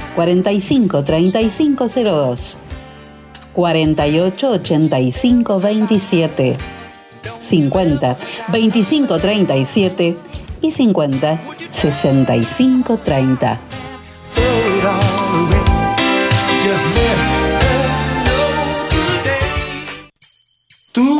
45 3502 48 85 27 50 25 37 y 50 65 30. Tu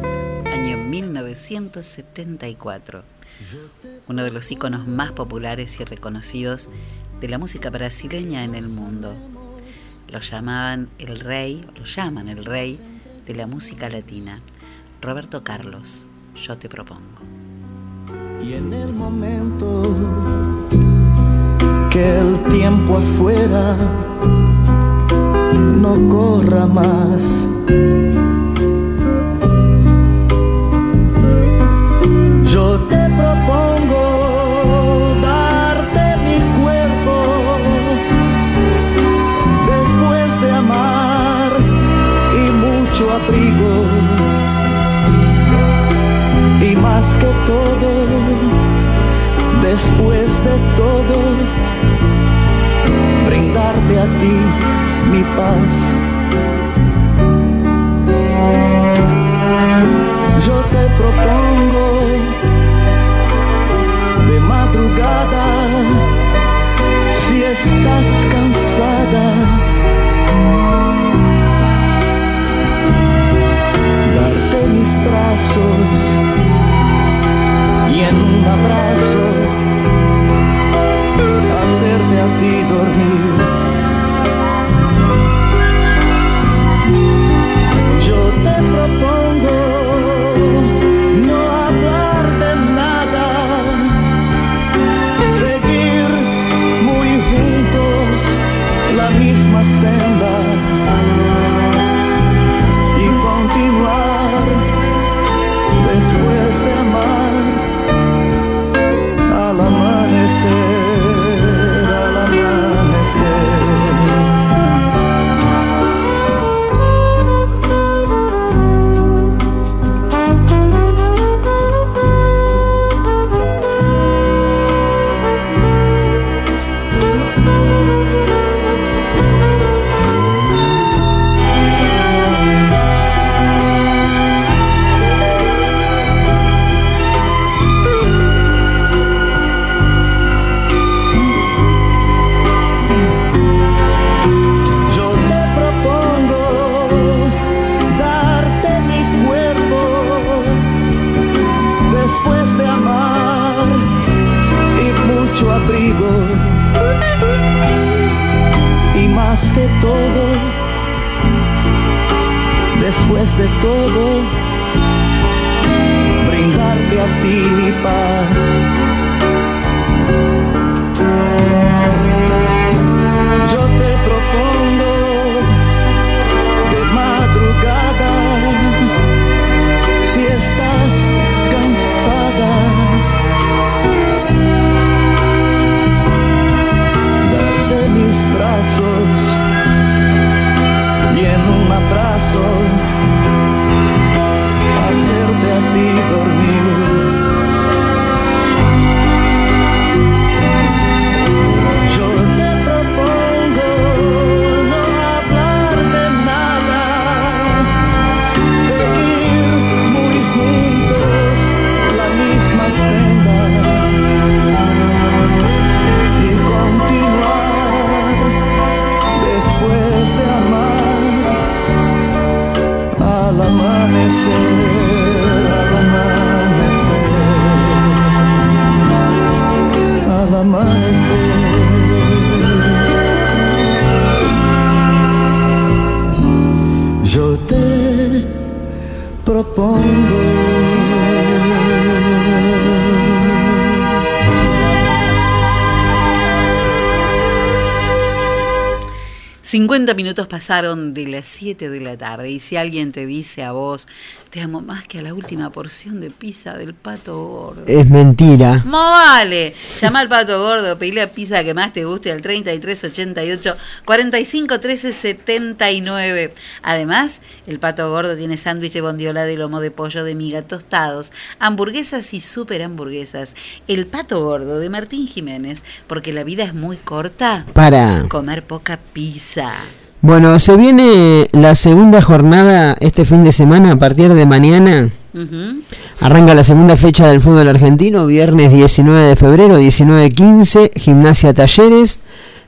Año 1974. Uno de los íconos más populares y reconocidos de la música brasileña en el mundo. Lo llamaban el rey, lo llaman el rey de la música latina. Roberto Carlos, yo te propongo. Y en el momento que el tiempo afuera no corra más. Abrigo y más que todo, después de todo, brindarte a ti mi paz. Yo te propongo de madrugada, si estás cansada, y en un abrazo hacerte a ti dormir. Más que todo después de todo brindarte a ti mi paz. Propongo. 50 minutos pasaron de las 7 de la tarde y si alguien te dice a vos, te amo más que a la última porción de pizza del pato gordo. Es mentira. No vale. Llama al pato gordo, pedí la pizza que más te guste al 3388 45 13 79. Además, el pato gordo tiene sándwich de bondiola de lomo de pollo de miga tostados, hamburguesas y super hamburguesas. El pato gordo de Martín Jiménez, porque la vida es muy corta. Para. Comer poca pizza. Bueno, se viene la segunda jornada este fin de semana a partir de mañana. Arranca la segunda fecha del fútbol argentino, viernes 19 de febrero, 19.15, Gimnasia Talleres,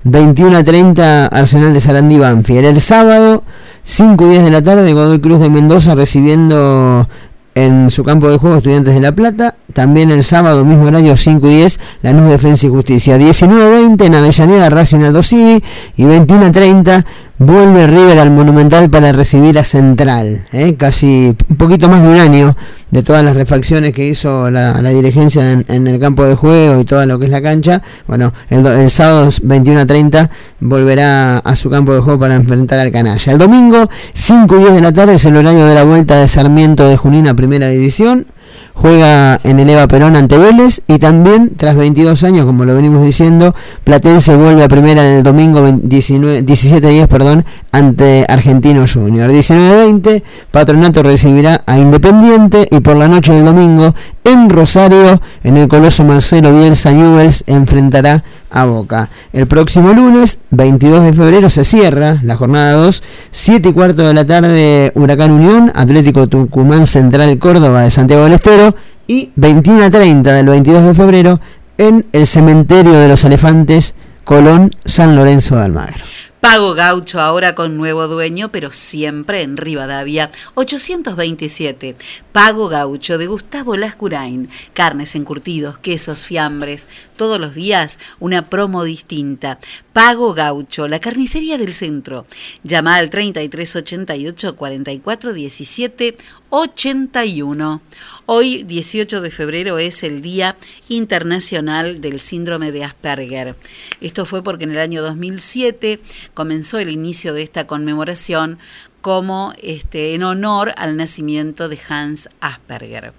21.30 Arsenal de Sarandí Banfield. El sábado, 5 y 10 de la tarde, Godoy Cruz de Mendoza recibiendo en su campo de juego Estudiantes de La Plata. También el sábado, mismo horario, 5 y 10, Lanús Defensa y Justicia. 19.20 en Avellaneda, Racing Aldo Civi. Y 21.30 vuelve River al Monumental para recibir a Central. ¿eh? Casi un poquito más de un año de todas las refacciones que hizo la, la dirigencia en, el campo de juego y todo lo que es la cancha. Bueno, el, el sábado 21.30 volverá a su campo de juego para enfrentar al Canalla. El domingo, 5 y 10 de la tarde, es el horario de la vuelta de Sarmiento de Junín a Primera División. Juega en el Eva Perón ante Vélez y también, tras 22 años, como lo venimos diciendo, Platense vuelve a primera en el domingo 17-10 perdón, ante Argentino Junior. 19-20, Patronato recibirá a Independiente y por la noche del domingo en Rosario, en el Coloso Marcelo Bielsa Newells, enfrentará a Boca. El próximo lunes, 22 de febrero, se cierra la jornada 2, 7 y cuarto de la tarde, Huracán Unión, Atlético Tucumán Central Córdoba de Santiago del Estero y 21 a 30 del 22 de febrero en el Cementerio de los Elefantes, Colón, San Lorenzo de Almagro. Pago Gaucho ahora con nuevo dueño, pero siempre en Rivadavia 827. Pago Gaucho de Gustavo Lascurain. Carnes encurtidos, quesos, fiambres. Todos los días una promo distinta. Pago Gaucho, la carnicería del centro. Llama al 3388 44 17 81. Hoy, 18 de febrero, es el Día Internacional del Síndrome de Asperger. Esto fue porque en el año 2007 comenzó el inicio de esta conmemoración como este, en honor al nacimiento de Hans Asperger.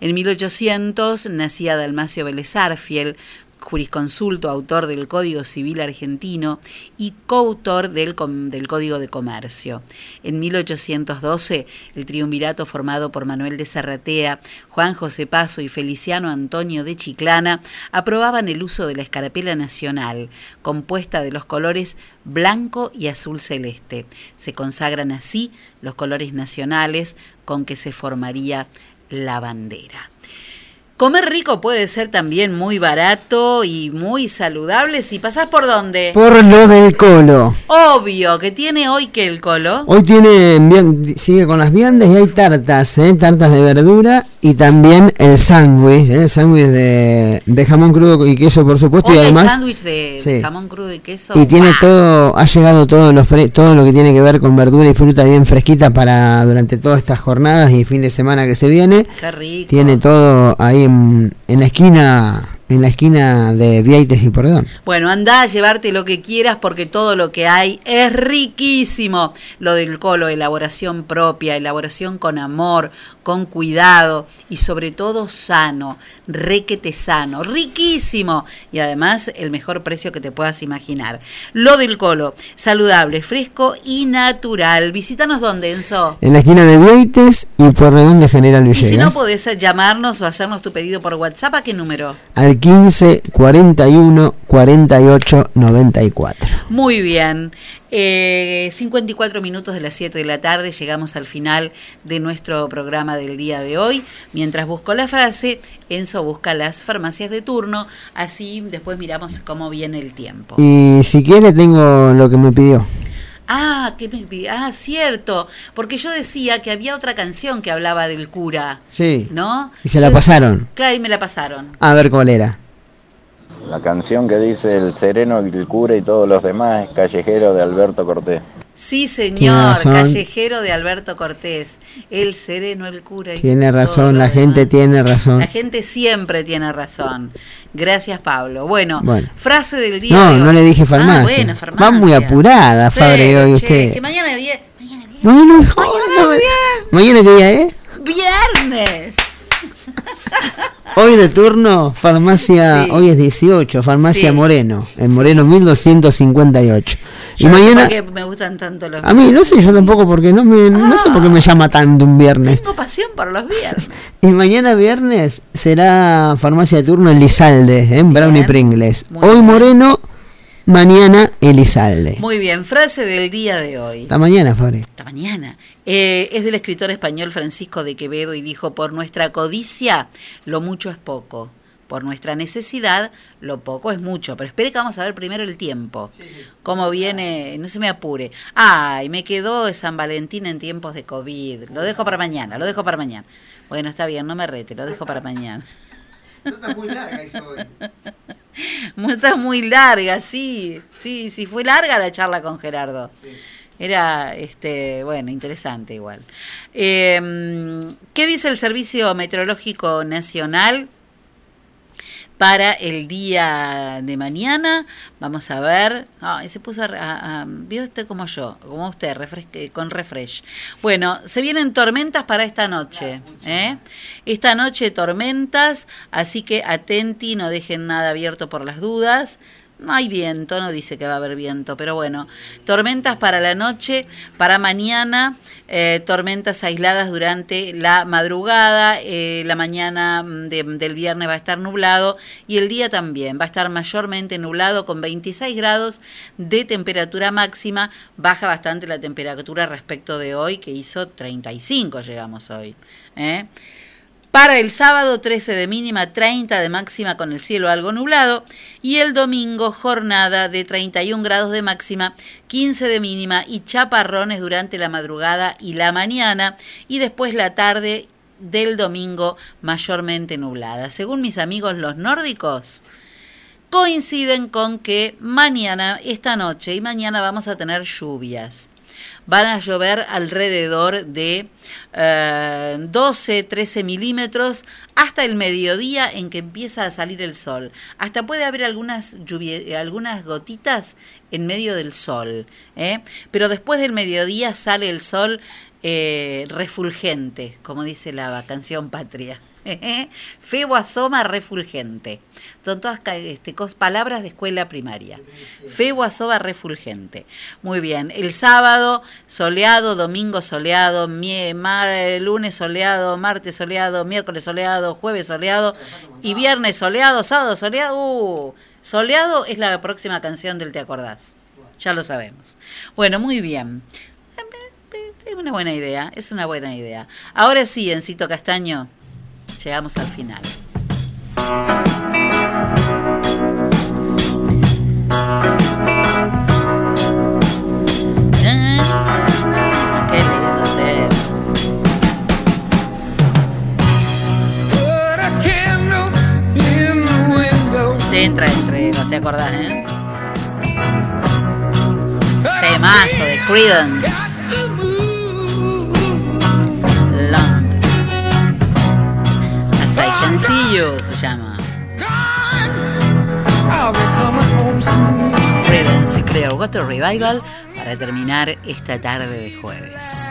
En 1800 nacía Dalmacio Vélez Arfiel, jurisconsulto, autor del Código Civil argentino y coautor del, del Código de Comercio. En 1812, el triunvirato formado por Manuel de Serratea, Juan José Paso y Feliciano Antonio de Chiclana aprobaban el uso de la escarapela nacional, compuesta de los colores blanco y azul celeste. Se consagran así los colores nacionales con que se formaría la bandera. Comer rico puede ser también muy barato y muy saludable si pasás por dónde. Por lo del colo. Obvio que tiene hoy que el colo. Hoy tiene, sigue con las viandas y hay tartas, ¿eh? tartas de verdura y también el sándwich, ¿eh? el sándwich de, de jamón crudo y queso por supuesto Hoy y además sándwich de sí. jamón crudo y queso. y tiene todo, ha llegado todo lo todo lo que tiene que ver con verdura y fruta bien fresquita para durante todas estas jornadas y fin de semana que se viene. Qué rico. Tiene todo ahí en, la esquina, en la esquina de Vieites y Pordón. Bueno, anda a llevarte lo que quieras porque todo lo que hay es riquísimo. Lo del colo, elaboración propia, elaboración con amor, con cuidado y sobre todo sano, requete sano, riquísimo y además el mejor precio que te puedas imaginar. Lo del colo, saludable, fresco y natural. Visítanos donde, Enzo. En la esquina de Vieites y Porredón de General Y Villegas. si no podés llamarnos o hacernos tu pedido por WhatsApp, ¿a qué número? al 15 41 48 94. Muy bien. Eh, 54 minutos de las 7 de la tarde, llegamos al final de nuestro programa del día de hoy. Mientras busco la frase, Enzo busca las farmacias de turno, así después miramos cómo viene el tiempo. Y si quiere tengo lo que me pidió. Ah, ¿qué me? Ah, cierto, porque yo decía que había otra canción que hablaba del cura, Sí. ¿no? Y se la pasaron. Claro, y me la pasaron. A ver cuál era. La canción que dice el sereno, el cura y todos los demás es Callejero de Alberto Cortés. Sí, señor, callejero de Alberto Cortés, el sereno, el cura. y Tiene razón, la demás. gente tiene razón. La gente siempre tiene razón. Gracias, Pablo. Bueno, Bueno. frase del día. No, de no le dije Ah, farmacia. bueno, farmacia. Va muy apurada, Fabre, hoy usted. Que mañana viene. No, no. Mañana qué día es? Viernes. Hoy de turno, farmacia, Sí. hoy es 18, farmacia Sí. Moreno, en Moreno 1258. Yo y no sé mañana, por qué me gustan tanto los a mí, no sé, yo tampoco, porque no me, no sé por qué me llama tanto un viernes. Tengo pasión por los viernes. Y mañana viernes será farmacia de turno en Lizalde, en Brown y Pringles. Muy Hoy bien. Moreno, mañana Elizalde. Muy bien, frase del día de hoy. Hasta mañana, Fabre. Esta mañana. Eh, es del escritor español Francisco de Quevedo y dijo, por nuestra codicia, lo mucho es poco. Por nuestra necesidad, lo poco es mucho. Pero espere que vamos a ver primero el tiempo. Cómo viene, no se me apure. Ay, me quedó San Valentín en tiempos de COVID. Lo dejo para mañana, lo dejo para mañana. Bueno, está bien, no me rete, lo dejo para mañana. muy larga eso hoy. Está muy larga, sí, sí, sí, fue larga la charla con Gerardo. Era, este, bueno, interesante igual. Eh, ¿Qué dice el Servicio Meteorológico Nacional? Para el día de mañana, vamos a ver. Ay, se puso a, a- a- vio usted como yo, como usted, refres- con refresh. Bueno, se vienen tormentas para esta noche. ¿eh? Esta noche tormentas, así que atenti, no dejen nada abierto por las dudas. No hay viento, no dice que va a haber viento, pero bueno, tormentas para la noche, para mañana, eh, tormentas aisladas durante la madrugada, eh, la mañana mm, de- del viernes va a estar nublado y el día también va a estar mayormente nublado con 26 grados de temperatura máxima, baja bastante la temperatura respecto de hoy que hizo 35 llegamos hoy. ¿eh? Para el sábado 13 de mínima, 30 de máxima con el cielo algo nublado y el domingo jornada de 31 grados de máxima, 15 de mínima y chaparrones durante la madrugada y la mañana y después la tarde del domingo mayormente nublada. Según mis amigos los nórdicos, coinciden con que mañana, esta noche y mañana vamos a tener lluvias. Van a llover alrededor de eh, 12, 13 milímetros hasta el mediodía en que empieza a salir el sol. Hasta puede haber algunas, lluvia- algunas gotitas en medio del sol. ¿eh? Pero después del mediodía sale el sol eh, refulgente, como dice la canción Patria. Febo asoma refulgente. Son todas este, palabras de escuela primaria. Febo asoma refulgente. Muy bien. El sábado soleado, domingo soleado, lunes soleado, martes soleado, miércoles soleado, jueves soleado y viernes soleado, sábado soleado. Uh, soleado es la próxima canción del Te acordás. Ya lo sabemos. Bueno, muy bien. Es una buena idea, es una buena idea. Ahora sí, Encito Castaño, llegamos al final. Se entra entre los te acordás, ¿eh? Temazo de Creedence. Se llama. Creedence Clearwater Revival para terminar esta tarde de jueves.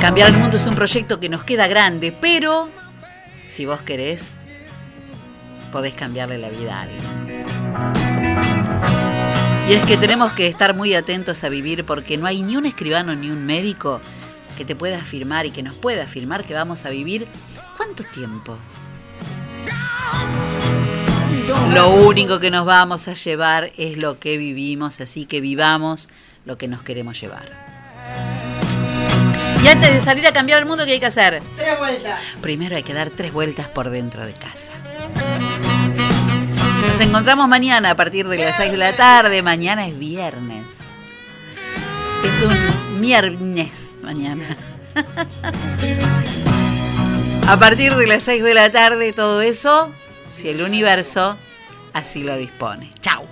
Cambiar el mundo es un proyecto que nos queda grande, pero si vos querés, podés cambiarle la vida a alguien. Y es que tenemos que estar muy atentos a vivir porque no hay ni un escribano ni un médico que te pueda afirmar y que nos pueda afirmar que vamos a vivir cuánto tiempo. Lo único que nos vamos a llevar es lo que vivimos, así que vivamos lo que nos queremos llevar. Y antes de salir a cambiar el mundo, ¿qué hay que hacer? Tres vueltas. Primero hay que dar tres vueltas por dentro de casa. Nos encontramos mañana a partir de las 6 de la tarde. Mañana es viernes. Es un viernes mañana. A partir de las 6 de la tarde, todo eso, si el universo así lo dispone. Chao.